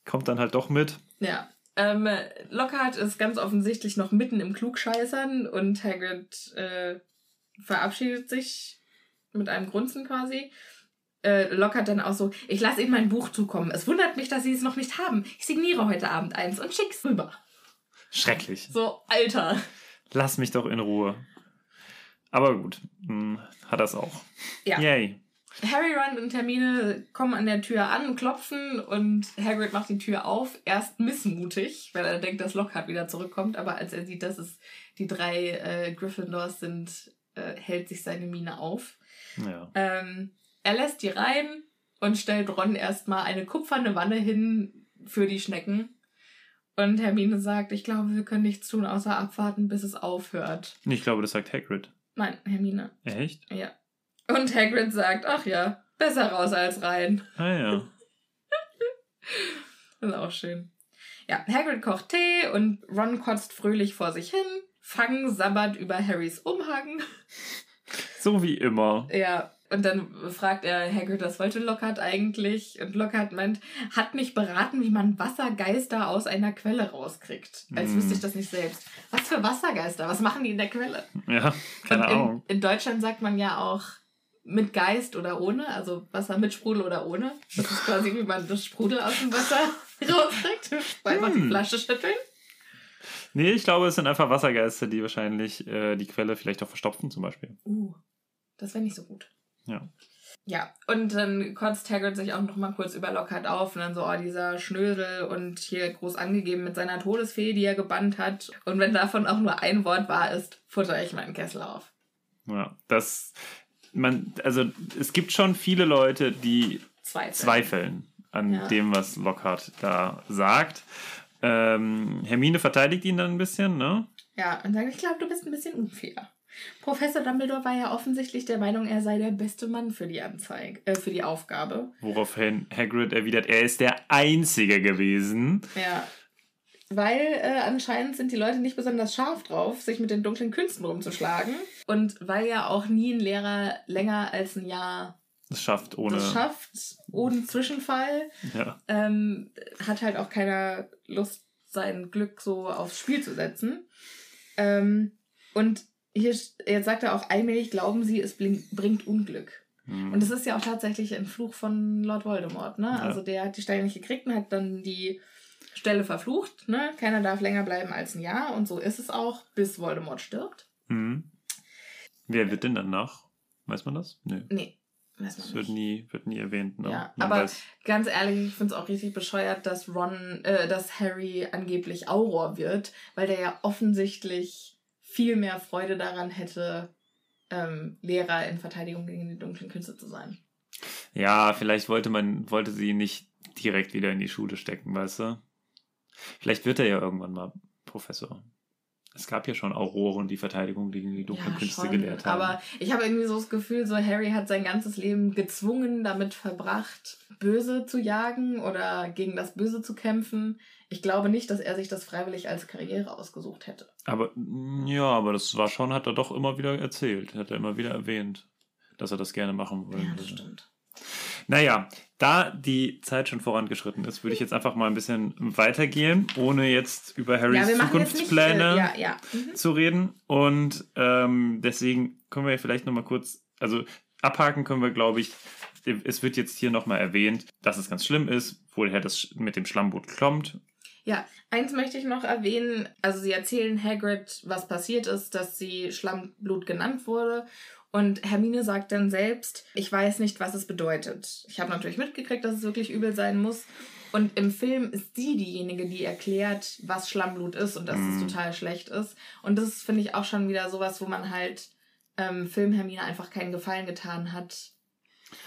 kommt dann halt doch mit. Ja. Ähm, Lockhart ist ganz offensichtlich noch mitten im Klugscheißern und Hagrid äh, verabschiedet sich mit einem Grunzen quasi. Äh, Lockhart dann auch so, ich lasse Ihnen mein Buch zukommen. Es wundert mich, dass Sie es noch nicht haben. Ich signiere heute Abend eins und schick's rüber. Schrecklich. So, Alter. Lass mich doch in Ruhe. Aber gut, hm, hat das auch. Ja. Yay. Harry, Ron und Hermine kommen an der Tür an, klopfen und Hagrid macht die Tür auf. Erst missmutig, weil er denkt, dass Lockhart wieder zurückkommt. Aber als er sieht, dass es die drei äh, Gryffindors sind, äh, hält sich seine Miene auf. Ja. Ähm, er lässt die rein und stellt Ron erstmal eine kupferne Wanne hin für die Schnecken. Und Hermine sagt, ich glaube, wir können nichts tun, außer abwarten, bis es aufhört. Ich glaube, das sagt Hagrid. Nein, Hermine. Echt? Ja. Und Hagrid sagt, ach ja, besser raus als rein. Ah ja. Das ist auch schön. Ja, Hagrid kocht Tee und Ron kotzt fröhlich vor sich hin. Fang sabbert über Harrys Umhang. So wie immer. Ja, und dann fragt er Hagrid, was wollte Lockhart eigentlich? Und Lockhart meint, hat mich beraten, wie man Wassergeister aus einer Quelle rauskriegt. Als Mm. wüsste ich das nicht selbst. Was für Wassergeister? Was machen die in der Quelle? Ja, keine Und in, Ahnung. In Deutschland sagt man ja auch mit Geist oder ohne, also Wasser mit Sprudel oder ohne. Das ist quasi, wie man das Sprudel aus dem Wasser rauskriegt. Einfach die Hm. Flasche schütteln. Nee, ich glaube, es sind einfach Wassergeister, die wahrscheinlich äh, die Quelle vielleicht auch verstopfen, zum Beispiel. Uh, das wäre nicht so gut. Ja. Ja, und dann kotzt Hagrid sich auch noch mal kurz über Lockhart auf und dann so, oh, dieser Schnösel und hier groß angegeben mit seiner Todesfee, die er gebannt hat. Und wenn davon auch nur ein Wort wahr ist, futter ich meinen Kessel auf. Ja, das, man, also es gibt schon viele Leute, die Zweifel. zweifeln an Ja. dem, was Lockhart da sagt. Ähm, Hermine verteidigt ihn dann ein bisschen, ne? Ja, und sagt, ich glaube, du bist ein bisschen unfair. Professor Dumbledore war ja offensichtlich der Meinung, er sei der beste Mann für die Anzeige, äh, für die Aufgabe. Woraufhin Hagrid erwidert, er ist der Einzige gewesen. Ja. Weil äh, anscheinend sind die Leute nicht besonders scharf drauf, sich mit den dunklen Künsten rumzuschlagen. Und weil ja auch nie ein Lehrer länger als ein Jahr Das schafft ohne. das schafft, ohne Zwischenfall, Ja. ähm, hat halt auch keiner Lust, sein Glück so aufs Spiel zu setzen. Ähm, und hier, jetzt sagt er auch allmählich, glauben sie, es bringt Unglück. Hm. Und es ist ja auch tatsächlich ein Fluch von Lord Voldemort, ne? Ja. Also der hat die Steine nicht gekriegt und hat dann die Stelle verflucht, ne? Keiner darf länger bleiben als ein Jahr und so ist es auch, bis Voldemort stirbt. Hm. Wer wird denn danach? Weiß man das? Nö. Nee, weiß man Das wird nicht. nie, wird nie erwähnt. Ne? Ja, Man aber weiß- ganz ehrlich, ich finde es auch richtig bescheuert, dass Ron, äh, dass Harry angeblich Auror wird, weil der ja offensichtlich viel mehr Freude daran hätte, ähm, Lehrer in Verteidigung gegen die dunklen Künste zu sein. Ja, vielleicht wollte man, wollte sie nicht direkt wieder in die Schule stecken, weißt du? Vielleicht wird er ja irgendwann mal Professor. Es gab ja schon Auroren, die Verteidigung gegen die dunklen Künste gelehrt haben. Aber ich habe irgendwie so das Gefühl, so Harry hat sein ganzes Leben gezwungen damit verbracht, Böse zu jagen oder gegen das Böse zu kämpfen. Ich glaube nicht, dass er sich das freiwillig als Karriere ausgesucht hätte. Aber ja, aber das war schon, hat er doch immer wieder erzählt, hat er immer wieder erwähnt, dass er das gerne machen würde. Ja, das stimmt. Naja, da die Zeit schon vorangeschritten ist, würde ich jetzt einfach mal ein bisschen weitergehen, ohne jetzt über Harrys ja, nicht. Zukunftspläne Äh, ja, ja. Mhm. zu reden. Und ähm, deswegen können wir vielleicht nochmal kurz, also abhaken können wir, glaube ich, es wird jetzt hier nochmal erwähnt, dass es ganz schlimm ist, woher das mit dem Schlammboot kommt. Ja, eins möchte ich noch erwähnen. Also sie erzählen Hagrid, was passiert ist, dass sie Schlammblut genannt wurde. Und Hermine sagt dann selbst, ich weiß nicht, was es bedeutet. Ich habe natürlich mitgekriegt, dass es wirklich übel sein muss. Und im Film ist sie diejenige, die erklärt, was Schlammblut ist und dass Mhm. es total schlecht ist. Und das finde ich, auch schon wieder sowas, wo man halt ähm, Film Hermine einfach keinen Gefallen getan hat.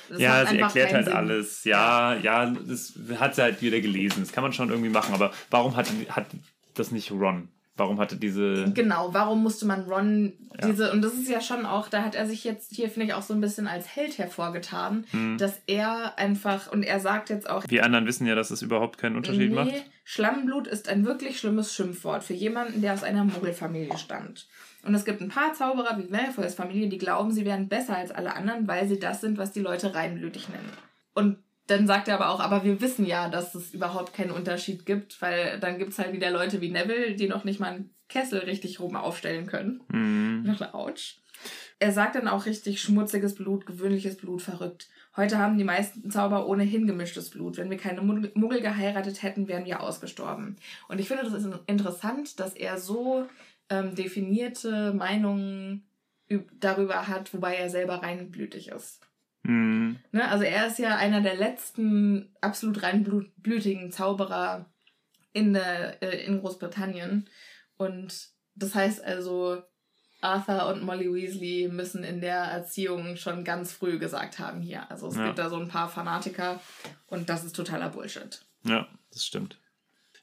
Das ja, sie erklärt halt Sinn. alles. Ja, ja, das hat sie halt wieder gelesen. Das kann man schon irgendwie machen. Aber warum hat, hat das nicht Ron? Warum hatte diese. Genau, warum musste man Ron Ja. diese, und das ist ja schon auch, da hat er sich jetzt hier, finde ich, auch so ein bisschen als Held hervorgetan, Mhm. dass er einfach, und er sagt jetzt auch, Wir anderen wissen ja, dass es überhaupt keinen Unterschied macht. Schlammblut ist ein wirklich schlimmes Schimpfwort für jemanden, der aus einer Muggelfamilie stammt. Und es gibt ein paar Zauberer wie Malfoys Familie, die glauben, sie wären besser als alle anderen, weil sie das sind, was die Leute reinblütig nennen. Und dann sagt er aber auch, aber wir wissen ja, dass es überhaupt keinen Unterschied gibt, weil dann gibt es halt wieder Leute wie Neville, die noch nicht mal einen Kessel richtig rum aufstellen können. Mhm. Noch eine Autsch. Er sagt dann auch richtig schmutziges Blut, gewöhnliches Blut, verrückt. Heute haben die meisten Zauber ohnehin gemischtes Blut. Wenn wir keine Mug- Muggel geheiratet hätten, wären wir ausgestorben. Und ich finde, das ist interessant, dass er so ähm, definierte Meinungen üb- darüber hat, wobei er selber reinblütig ist. Mhm. Ne? Also er ist ja einer der letzten absolut reinblütigen Zauberer in, der, äh, in Großbritannien. Und das heißt also, Arthur und Molly Weasley müssen in der Erziehung schon ganz früh gesagt haben hier. Also es Ja. gibt da so ein paar Fanatiker und das ist totaler Bullshit. Ja, das stimmt.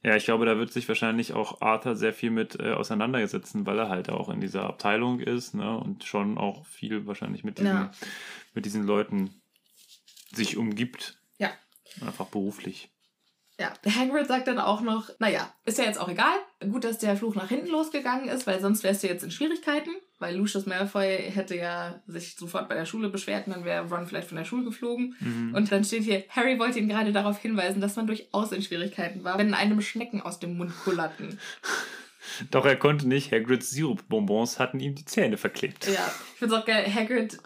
Ja, ich glaube, da wird sich wahrscheinlich auch Arthur sehr viel mit äh, auseinandersetzen, weil er halt auch in dieser Abteilung ist, ne? Und schon auch viel wahrscheinlich mit diesen, Ja. Mit diesen Leuten sich umgibt. Ja. Einfach beruflich. Ja, Hagrid sagt dann auch noch, naja, ist ja jetzt auch egal. Gut, dass der Fluch nach hinten losgegangen ist, weil sonst wärst du jetzt in Schwierigkeiten. Weil Lucius Malfoy hätte ja sich sofort bei der Schule beschwert und dann wäre Ron vielleicht von der Schule geflogen. Mhm. Und dann steht hier, Harry wollte ihn gerade darauf hinweisen, dass man durchaus in Schwierigkeiten war, wenn einem Schnecken aus dem Mund kullerten. Doch er konnte nicht. Hagrids Sirupbonbons hatten ihm die Zähne verklebt. Ja, ich find's auch geil. Hagrid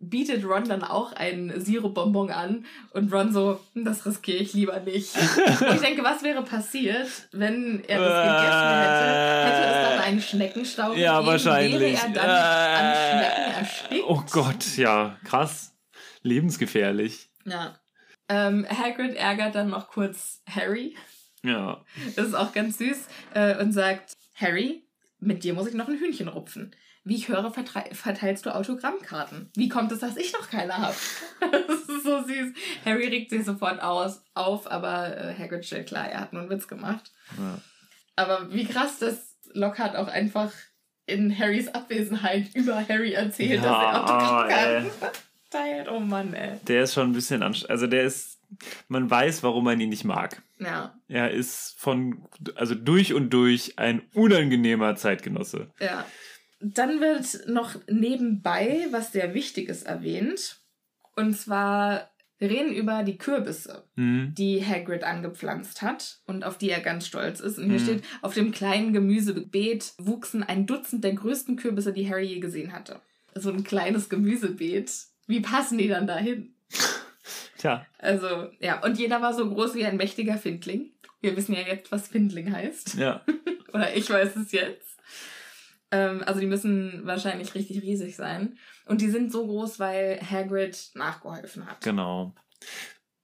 bietet Ron dann auch einen Sirupbonbon an und Ron so, "Hm, das riskiere ich lieber nicht. ich denke, was wäre passiert, wenn er das gegessen hätte? Hätte es dann einen Schneckenstau Ja, gegeben? wahrscheinlich. Wäre er dann an Schnecken erstickt? Oh Gott, ja, krass. Lebensgefährlich. Ja. Ähm, Hagrid ärgert dann noch kurz Harry. Ja. Das ist auch ganz süß. Äh, und sagt, Harry, mit dir muss ich noch ein Hühnchen rupfen. Wie ich höre, verteilst du Autogrammkarten. Wie kommt es, dass ich noch keine habe? das ist so süß. Harry regt sich sofort aus, auf, aber äh, Hagrid stellt klar, er hat nur einen Witz gemacht. ja. Aber wie krass, dass Lockhart auch einfach in Harrys Abwesenheit über Harry erzählt, dass er Ja, Autogrammkarten verteilt. Oh Mann, ey. Der ist schon ein bisschen anstrengend. Also der ist, man weiß, warum man ihn nicht mag. Ja, Er ist von, also durch und durch ein unangenehmer Zeitgenosse. Ja. Dann wird noch nebenbei was sehr Wichtiges erwähnt. Und zwar, wir reden über die Kürbisse, Hm? die Hagrid angepflanzt hat und auf die er ganz stolz ist. Und hier Mhm. steht, auf dem kleinen Gemüsebeet wuchsen ein Dutzend der größten Kürbisse, die Harry je gesehen hatte. So ein kleines Gemüsebeet. Wie passen die dann dahin? Tja, Also, ja, und jeder war so groß wie ein mächtiger Findling. Wir wissen ja jetzt, was Findling heißt. ja. Oder ich weiß es jetzt. Ähm, also die müssen wahrscheinlich richtig riesig sein. Und die sind so groß, weil Hagrid nachgeholfen hat. Genau.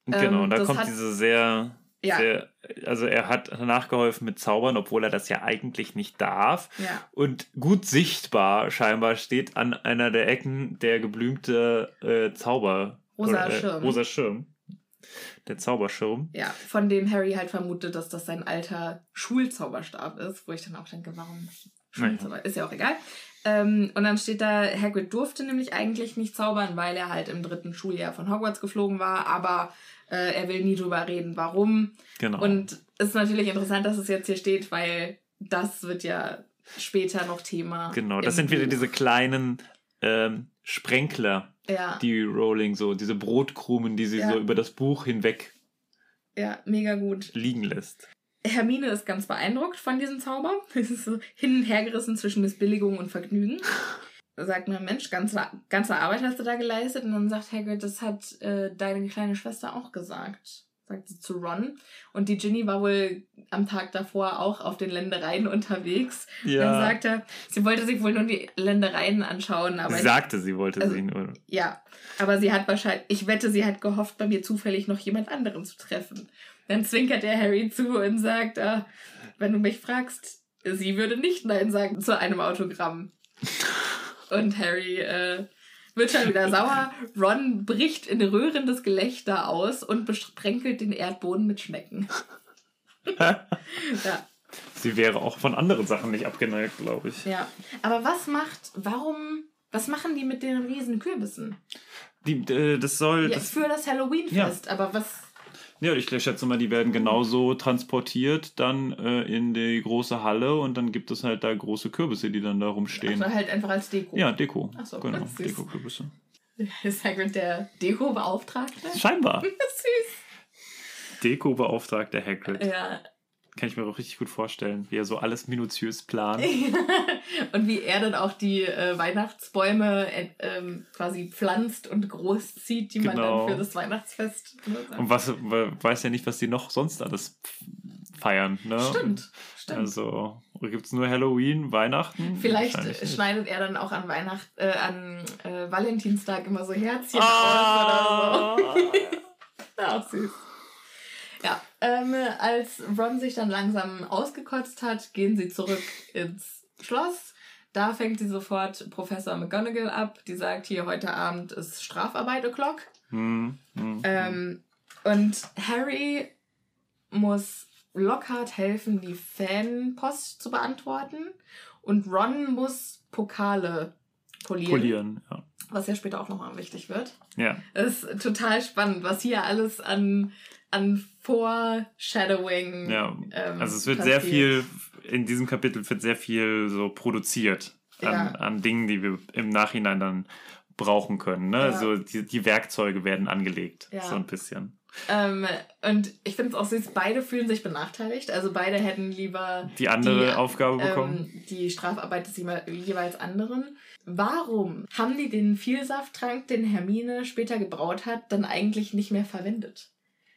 Ähm, Genau, da das kommt hat- diese sehr, Ja. sehr, also er hat nachgeholfen mit Zaubern, obwohl er das ja eigentlich nicht darf. Ja. Und gut sichtbar scheinbar steht an einer der Ecken der geblümte äh, Zauber. Rosa oder, äh, Schirm. Rosa Schirm. Der Zauberschirm. Ja, von dem Harry halt vermutet, dass das sein alter Schulzauberstab ist, wo ich dann auch denke, warum Schulzauber? Ist ja auch egal. Ähm, und dann steht da, Hagrid durfte nämlich eigentlich nicht zaubern, weil er halt im dritten Schuljahr von Hogwarts geflogen war, aber äh, er will nie drüber reden, warum. Genau. Und es ist natürlich interessant, dass es jetzt hier steht, weil das wird ja später noch Thema. genau, das sind wieder Buch. diese kleinen ähm, Sprenkler, Ja, die Rowling so, diese Brotkrumen, die sie Ja. so über das Buch hinweg ja, mega gut. liegen lässt. Hermine ist ganz beeindruckt von diesem Zauber. Es ist so hin und her gerissen zwischen Missbilligung und Vergnügen. Da sagt man, Mensch, ganze, ganze Arbeit hast du da geleistet. Und dann sagt Hagrid, das hat äh, deine kleine Schwester auch gesagt. Sagt sie zu Ron. Und die Ginny war wohl am Tag davor auch auf den Ländereien unterwegs. Ja. Dann sagt er, sie wollte sich wohl nur die Ländereien anschauen. Aber Sie sagte, sie wollte Also- sie nur. ja, aber sie hat wahrscheinlich, ich wette, sie hat gehofft, bei mir zufällig noch jemand anderen zu treffen. Dann zwinkert der Harry zu und sagt, ah, wenn du mich fragst, sie würde nicht Nein sagen zu einem Autogramm. Und Harry äh, wird schon wieder sauer. Ron bricht in rührendes Gelächter aus und besprenkelt den Erdboden mit Schnecken. ja, Sie wäre auch von anderen Sachen nicht abgeneigt, glaube ich. ja. Aber was macht, warum, was machen die mit den riesen Kürbissen? Die, äh, das soll. Ja, das, für das Halloween-Fest, aber was... ja, ich schätze mal, die werden genauso transportiert dann äh, in die große Halle und dann gibt es halt da große Kürbisse, die dann da rumstehen. Also halt einfach als Deko. Ja, Deko. Ach so, genau. Deko-Kürbisse. Ist Hagrid der Deko-Beauftragte? Scheinbar. Süß. Deko-Beauftragter Hagrid. Ja. Kann ich mir auch richtig gut vorstellen, wie er so alles minutiös plant. und wie er dann auch die äh, Weihnachtsbäume äh, ähm, quasi pflanzt und großzieht, die man Genau. dann für das Weihnachtsfest benutzt. Und was weiß ja nicht, was die noch sonst alles feiern. Ne? Stimmt, stimmt. Also gibt es nur Halloween, Weihnachten? Vielleicht schneidet er dann auch an Weihnacht, äh, an äh, Valentinstag immer so Herzchen Ah. aus oder so. Ja, auch süß. Ähm, als Ron sich dann langsam ausgekotzt hat, gehen sie zurück ins Schloss. Da fängt sie sofort Professor McGonagall ab. Die sagt, hier heute Abend ist Strafarbeit o'clock. Hm, hm. Ähm, und Harry muss Lockhart helfen, die Fanpost zu beantworten. Und Ron muss Pokale polieren, Polieren, ja. was ja später auch nochmal wichtig wird. ja. Es ist total spannend, was hier alles an, an Foreshadowing. Ja, ähm, also es wird passiert. sehr viel, in diesem Kapitel wird sehr viel so produziert an, Ja. an Dingen, die wir im Nachhinein dann brauchen können. Ne? Ja. Also die, die Werkzeuge werden angelegt, Ja. so ein bisschen. Ähm, und ich finde es auch süß, beide fühlen sich benachteiligt. Also beide hätten lieber Die andere Aufgabe bekommen. Ähm, die Strafarbeit des jewe- jeweils anderen. Warum haben die den Vielsafttrank, den Hermine später gebraut hat, dann eigentlich nicht mehr verwendet?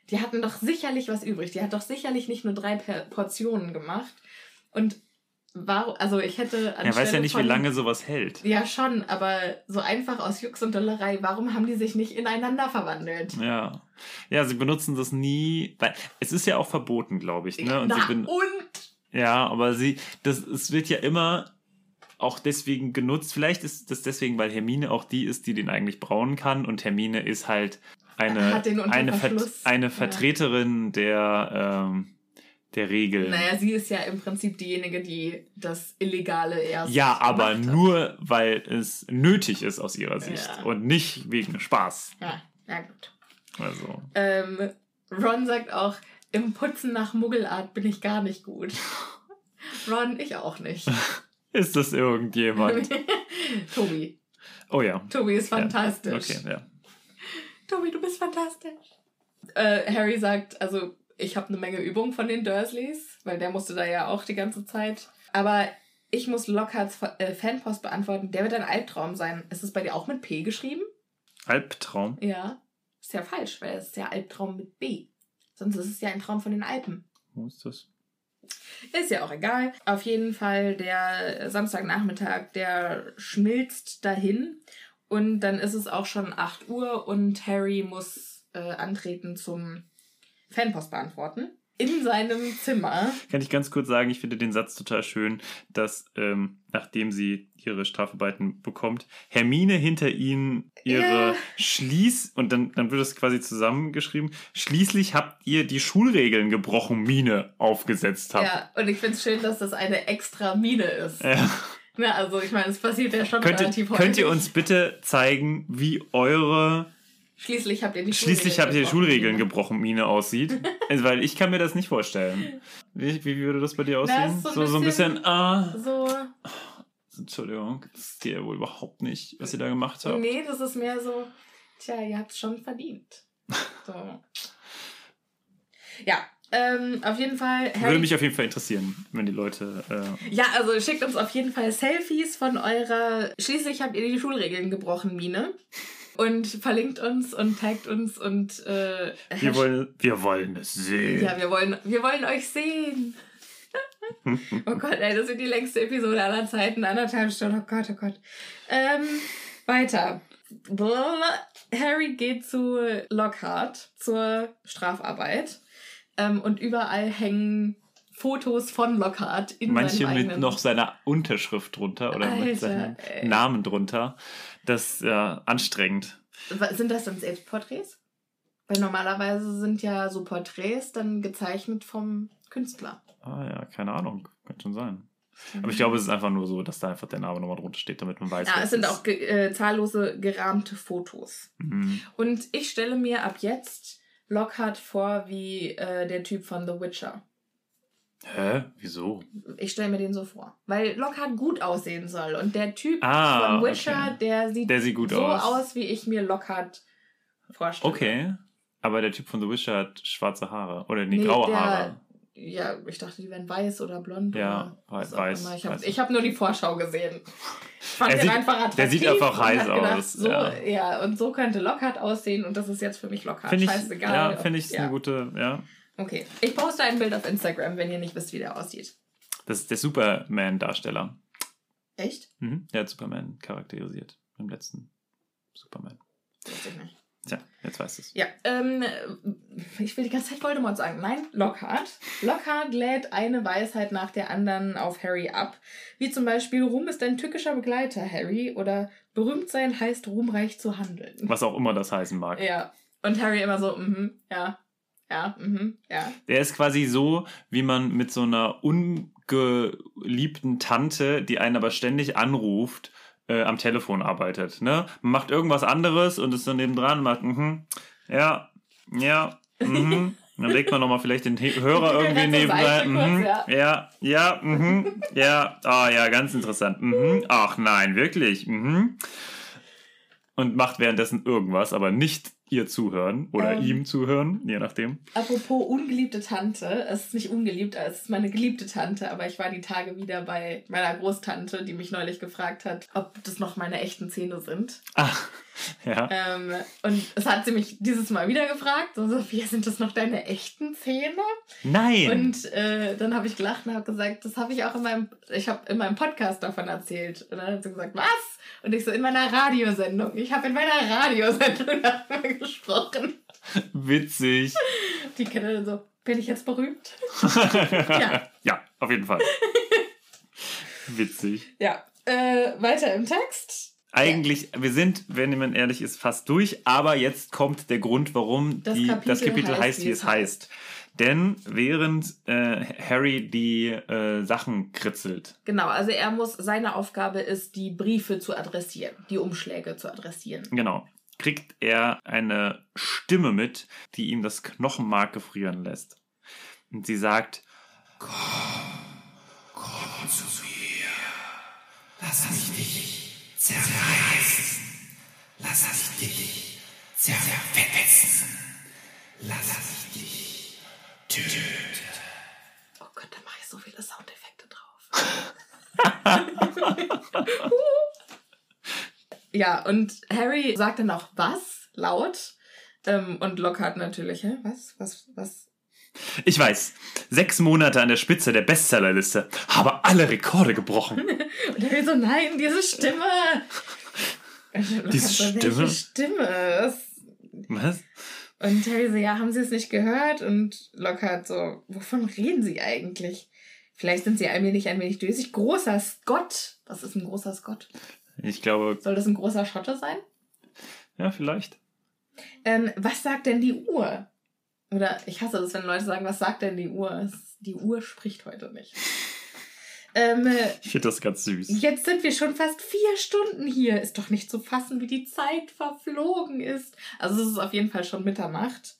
Die hatten doch sicherlich was übrig. Die hat doch sicherlich nicht nur drei Portionen gemacht. Und warum, also ich hätte Er weiß ja nicht, wie von- lange sowas hält. Ja, schon, aber so einfach aus Jux und Dollerei, warum haben die sich nicht ineinander verwandelt? Ja. Ja, sie benutzen das nie, weil es ist ja auch verboten, glaube ich. Ne? Und Na, und Ja, aber sie, das, es wird ja immer auch deswegen genutzt. Vielleicht ist das deswegen, weil Hermine auch die ist, die den eigentlich brauen kann und Hermine ist halt eine, eine, Ver eine Ja. Vertreterin der, ähm, der Regeln. naja, sie ist ja im Prinzip diejenige, die das Illegale erst. ja, aber nur, weil es nötig ist aus ihrer Sicht Ja. und nicht wegen Spaß. Ja, ja gut. Also, Ähm, Ron sagt auch, im Putzen nach Muggelart bin ich gar nicht gut. Ron, ich auch nicht. ist das irgendjemand? Tobi. Oh ja. Tobi ist fantastisch. Okay, ja. Tobi, du bist fantastisch. Äh, Harry sagt, also ich habe eine Menge Übung von den Dursleys, weil der musste da ja auch die ganze Zeit. Aber ich muss Lockharts äh, Fanpost beantworten. Der wird ein Albtraum sein. Ist es bei dir auch mit P geschrieben? Albtraum. Ja. Ist ja falsch, weil es ist ja Albtraum mit B. Sonst ist es ja ein Traum von den Alpen. Wo ist das? Ist ja auch egal. Auf jeden Fall der Samstagnachmittag, der schmilzt dahin. Und dann ist es auch schon 8 Uhr und Harry muss äh, antreten zum Fanpost beantworten. In seinem Zimmer. Kann ich ganz kurz sagen, ich finde den Satz total schön, dass ähm, nachdem sie ihre Strafarbeiten bekommt, Hermine hinter ihnen ihre Ja. Schließ und dann, dann wird es quasi zusammengeschrieben, schließlich habt ihr die Schulregeln gebrochen, Mine aufgesetzt habt. Ja, und ich finde es schön, dass das eine extra Mine ist. Ja. Na, also ich meine, es passiert ja schon Könnt, ihr, relativ häufig. könnt ihr uns bitte zeigen, wie eure Schließlich habt ihr die Schließlich habt ihr gebrochen. Schulregeln gebrochen, Mine aussieht? also, weil ich kann mir das nicht vorstellen. Wie, wie würde das bei dir aussehen? so ein so, so ein bisschen- ah, So, Entschuldigung, das ist dir wohl überhaupt nicht, was ihr da gemacht habt. nee, das ist mehr so, tja, ihr habt es schon verdient. So. Ja, ähm, auf jeden Fall. Würde mich auf jeden Fall interessieren, wenn die Leute. Äh, Ja, also schickt uns auf jeden Fall Selfies von eurer. Schließlich habt ihr die Schulregeln gebrochen, Mine. und verlinkt uns und taggt uns und äh, Wir wollen, wir wollen es sehen. ja, wir wollen, wir wollen euch sehen. oh Gott, ey, das wird die längste Episode aller Zeiten, anderthalb Stunden. Oh Gott, oh Gott. Ähm, weiter. Blablabla. Harry geht zu Lockhart zur Strafarbeit ähm, und überall hängen Fotos von Lockhart in Manche mit noch seiner Unterschrift drunter oder mit Alter, seinem ey. Namen drunter. Das ist ja anstrengend. Sind das dann Selbstporträts? Weil normalerweise sind ja so Porträts dann gezeichnet vom Künstler. Ah ja, keine Ahnung. Kann schon sein. Aber ich glaube, es ist einfach nur so, dass da einfach der Name nochmal drunter steht, damit man weiß, Ja, es sind ist. auch ge äh, zahllose gerahmte Fotos. Mhm. Und ich stelle mir ab jetzt Lockhart vor wie äh, der Typ von The Witcher. Hä? Wieso? Ich stelle mir den so vor. Weil Lockhart gut aussehen soll. Und der Typ Ah, von Witcher, okay. der sieht, Der sieht gut so aus. aus. wie ich mir Lockhart vorstelle. Okay. Aber der Typ von The Witcher hat schwarze Haare. Oder nee, Nee, graue der- Haare. Ja, ich dachte, die wären weiß oder blond. Ja, oder weiß. Ich habe weiß. hab nur die Vorschau gesehen. Ich fand Er den sieht- einfach der attraktiv sieht einfach heiß gedacht, aus, So, ja. ja. und so könnte Lockhart aussehen und das ist jetzt für mich Lockhart. Finde ich, Scheißegal. ja, finde ich ja. eine gute, ja. Okay, ich poste ein Bild auf Instagram, wenn ihr nicht wisst, wie der aussieht. Das ist der Superman-Darsteller. Echt? Mhm. Der hat Superman charakterisiert im letzten Superman. Wusste ich nicht. Tja, jetzt weißt du es. Ja, ähm, ich will die ganze Zeit Voldemort sagen. Nein, Lockhart. Lockhart lädt eine Weisheit nach der anderen auf Harry ab. Wie zum Beispiel, Ruhm ist ein tückischer Begleiter, Harry. Oder berühmt sein heißt, ruhmreich zu handeln. Was auch immer das heißen mag. Ja. Und Harry immer so, mhm, ja, ja, mhm, ja. Der ist quasi so, wie man mit so einer ungeliebten Tante, die einen aber ständig anruft, äh, am Telefon arbeitet. Ne? Man macht irgendwas anderes und ist dann nebendran und macht, mhm, ja, ja, mhm. Dann legt man nochmal vielleicht den Hörer irgendwie nebenbei. kurz, Mhm, ja. ja, ja, mhm, ja, ah ja, ganz interessant. Mhm. Ach nein, wirklich. Mhm. Und macht währenddessen irgendwas, aber nicht ihr zuhören oder Ähm. ihm zuhören, je nachdem. Apropos ungeliebte Tante, es ist nicht ungeliebt, es ist meine geliebte Tante, aber ich war die Tage wieder bei meiner Großtante, die mich neulich gefragt hat, ob das noch meine echten Zähne sind. Ach, ja. Ähm, und es hat sie mich dieses Mal wieder gefragt, so, Sophia, sind das noch deine echten Zähne? Nein. Und äh, dann habe ich gelacht und habe gesagt, das habe ich auch in meinem, ich habe in meinem Podcast davon erzählt. Und dann hat sie gesagt, was? Und ich so, in meiner Radiosendung. Ich habe in meiner Radiosendung darüber gesprochen. Witzig. Die Kinder dann so, bin ich jetzt berühmt? ja. ja, auf jeden Fall. Witzig. Ja. Äh, weiter im Text. Eigentlich, wir sind, wenn jemand ehrlich ist, fast durch, aber jetzt kommt der Grund, warum Das die, Kapitel das Kapitel heißt, heißt, wie es heißt. Denn während äh, Harry die äh, Sachen kritzelt, Genau, also er muss, seine Aufgabe ist, die Briefe zu adressieren, die Umschläge zu adressieren. genau, kriegt er eine Stimme mit, die ihm das Knochenmark gefrieren lässt. Und sie sagt, Lass mich dich zerreißen. Lass mich dich zerfetzen. Lass mich dich töten. Oh Gott, da mache ich so viele Soundeffekte drauf. ja, und Harry sagt dann auch was laut. Ähm, und Lockhart natürlich, hä? Was? Was? Was? Ich weiß, sechs Monate an der Spitze der Bestsellerliste, habe alle Rekorde gebrochen. Und Harry so, nein, diese Stimme. Diese Stimme? Stimme? Das Was? Und Harry so, ja, haben Sie es nicht gehört? Und Lockhart so, wovon reden Sie eigentlich? Vielleicht sind Sie allmählich ein wenig dösig. Großer Scott. Was ist ein großer Scott? Ich glaube, Soll das ein großer Schotte sein? ja, vielleicht. Ähm, was sagt denn die Uhr? Oder ich hasse das, wenn Leute sagen, was sagt denn die Uhr? Die Uhr spricht heute nicht. Ähm, äh, Ich finde das ganz süß. jetzt sind wir schon fast vier Stunden hier. Ist doch nicht zu fassen, wie die Zeit verflogen ist. Also es ist auf jeden Fall schon Mitternacht.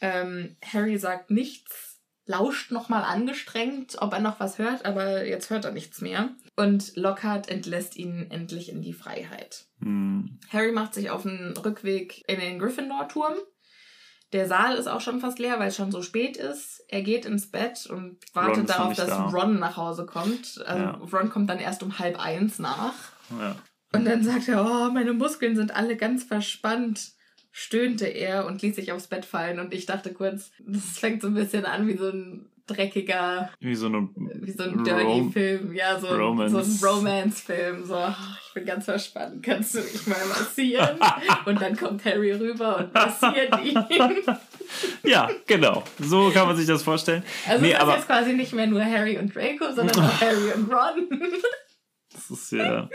Ähm, Harry sagt nichts, lauscht nochmal angestrengt, ob er noch was hört, aber jetzt hört er nichts mehr. Und Lockhart entlässt ihn endlich in die Freiheit. Hm. Harry macht sich auf den Rückweg in den Gryffindor-Turm. Der Saal ist auch schon fast leer, weil es schon so spät ist. Er geht ins Bett und wartet Ron darauf, dass da. Ron nach Hause kommt. Also Ja. Ron kommt dann erst um halb eins nach. Ja. Und dann sagt er, oh, meine Muskeln sind alle ganz verspannt, stöhnte er und ließ sich aufs Bett fallen. Und ich dachte kurz, das fängt so ein bisschen an wie so ein dreckiger, Wie so eine wie so ein Dirty-Film. Ja, so, ein- Romance. so ein Romance-Film. So, ich bin ganz verspannt, kannst du mich mal massieren? und dann kommt Harry rüber und massiert ihn. Ja, genau. So kann man sich das vorstellen. Also nee, es ist jetzt quasi nicht mehr nur Harry und Draco, sondern auch Harry und Ron. das ist ja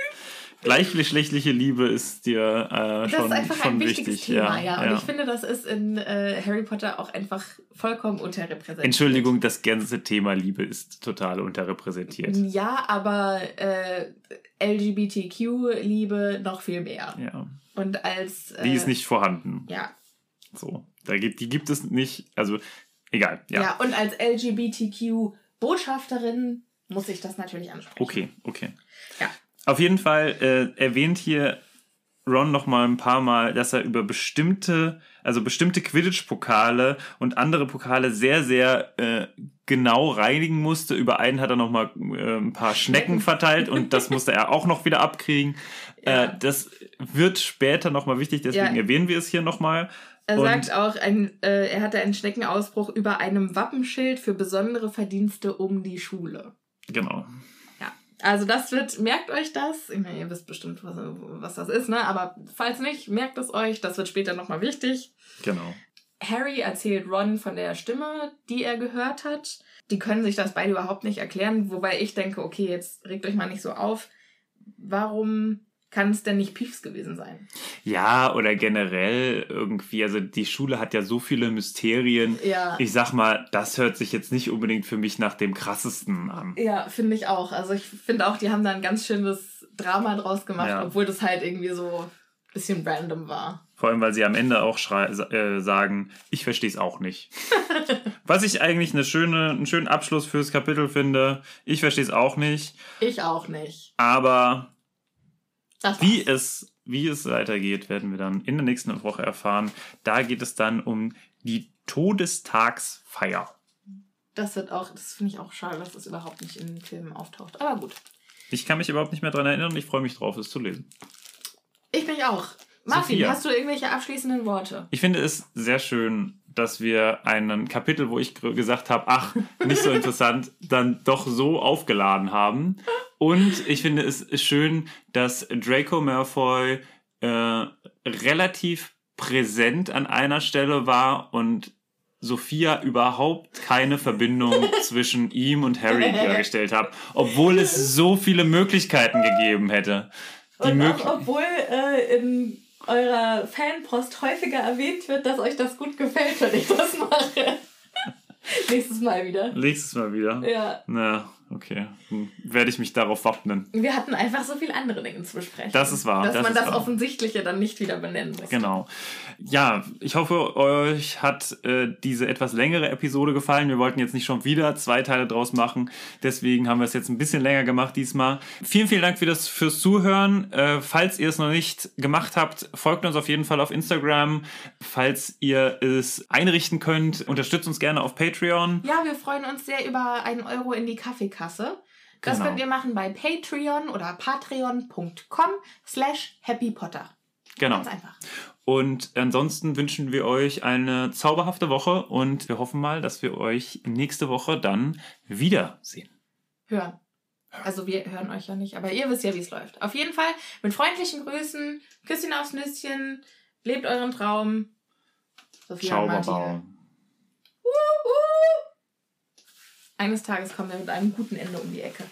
gleichgeschlechtliche Liebe ist dir äh, Das schon, ist einfach ein wichtiges wichtig. Thema, ja, ja. Und ja. ich finde, das ist in äh, Harry Potter auch einfach vollkommen unterrepräsentiert. Entschuldigung, das ganze Thema Liebe ist total unterrepräsentiert. Ja, aber äh, LGBTQ-Liebe noch viel mehr. Ja. Und als. Äh, Die ist nicht vorhanden. Ja. So. Da gibt, die gibt es nicht. Also, egal. ja. Ja. und als LGBTQ-Botschafterin muss ich das natürlich ansprechen. Okay, okay. Ja. Auf jeden Fall äh, erwähnt hier Ron noch mal ein paar Mal, dass er über bestimmte, also bestimmte Quidditch-Pokale und andere Pokale sehr, sehr äh, genau reinigen musste. Über einen hat er noch mal äh, ein paar Schnecken verteilt und das musste er auch noch wieder abkriegen. Ja. Äh, das wird später noch mal wichtig, deswegen Ja. erwähnen wir es hier noch mal. Er Und- sagt auch, ein, äh, er hatte einen Schneckenausbruch über einem Wappenschild für besondere Verdienste um die Schule. Genau. Also das wird, merkt euch das. Ich meine, ihr wisst bestimmt, was, was das ist, ne? Aber falls nicht, merkt es euch. Das wird später nochmal wichtig. Genau. Harry erzählt Ron von der Stimme, die er gehört hat. Die können sich das beide überhaupt nicht erklären, wobei ich denke, okay, jetzt regt euch mal nicht so auf. Warum kann es denn nicht Piefs gewesen sein? Ja, oder generell irgendwie, also die Schule hat ja so viele Mysterien. Ja. Ich sag mal, das hört sich jetzt nicht unbedingt für mich nach dem krassesten an. Ja, finde ich auch. Also ich finde auch, die haben da ein ganz schönes Drama draus gemacht, Ja. obwohl das halt irgendwie so ein bisschen random war. Vor allem, weil sie am Ende auch äh, sagen, ich verstehe es auch nicht. Was ich eigentlich eine schöne, einen schönen Abschluss fürs Kapitel finde. Ich verstehe es auch nicht. Ich auch nicht. Aber Das wie es, wie es weitergeht, werden wir dann in der nächsten Woche erfahren. Da geht es dann um die Todestagsfeier. Das wird auch, das finde ich auch schade, dass das überhaupt nicht in den Filmen auftaucht. Aber gut. Ich kann mich überhaupt nicht mehr daran erinnern. Ich freue mich drauf, es zu lesen. Ich mich auch. Martin, Sophia. hast du irgendwelche abschließenden Worte? Ich finde es sehr schön, dass wir einen Kapitel, wo ich gesagt habe, ach, nicht so interessant, dann doch so aufgeladen haben. Und ich finde es schön, dass Draco Malfoy äh, relativ präsent an einer Stelle war und Sophia überhaupt keine Verbindung zwischen ihm und Harry hergestellt hat, obwohl es so viele Möglichkeiten gegeben hätte. Die Und auch, obwohl äh, in eurer Fanpost häufiger erwähnt wird, dass euch das gut gefällt, wenn ich das mache. Nächstes Mal wieder. Nächstes Mal wieder. Ja. Na, okay. Hm, Werde ich mich darauf wappnen. Wir hatten einfach so viele andere Dinge zu besprechen. Das ist wahr, Dass das man das wahr. Offensichtliche dann nicht wieder benennen muss. Genau. Ja, ich hoffe, euch hat äh, diese etwas längere Episode gefallen. Wir wollten jetzt nicht schon wieder zwei Teile draus machen. Deswegen haben wir es jetzt ein bisschen länger gemacht diesmal. Vielen, vielen Dank für das, fürs Zuhören. Äh, falls ihr es noch nicht gemacht habt, folgt uns auf jeden Fall auf Instagram. Falls ihr es einrichten könnt, unterstützt uns gerne auf Patreon. Ja, wir freuen uns sehr über einen Euro in die Kaffeekasse. Das Genau. könnt ihr machen bei Patreon oder patreon.com slash happypotter. Genau. Ganz einfach. Und ansonsten wünschen wir euch eine zauberhafte Woche und wir hoffen mal, dass wir euch nächste Woche dann wiedersehen. Hören. Also wir hören euch ja nicht, aber ihr wisst ja, wie es läuft. Auf jeden Fall mit freundlichen Grüßen, Küsschen aufs Nüsschen, lebt euren Traum. Sophia Ciao, und Martin. Baba. Eines Tages kommen wir mit einem guten Ende um die Ecke.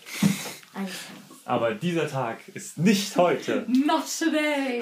Eines Tages. Aber dieser Tag ist nicht heute. Not today!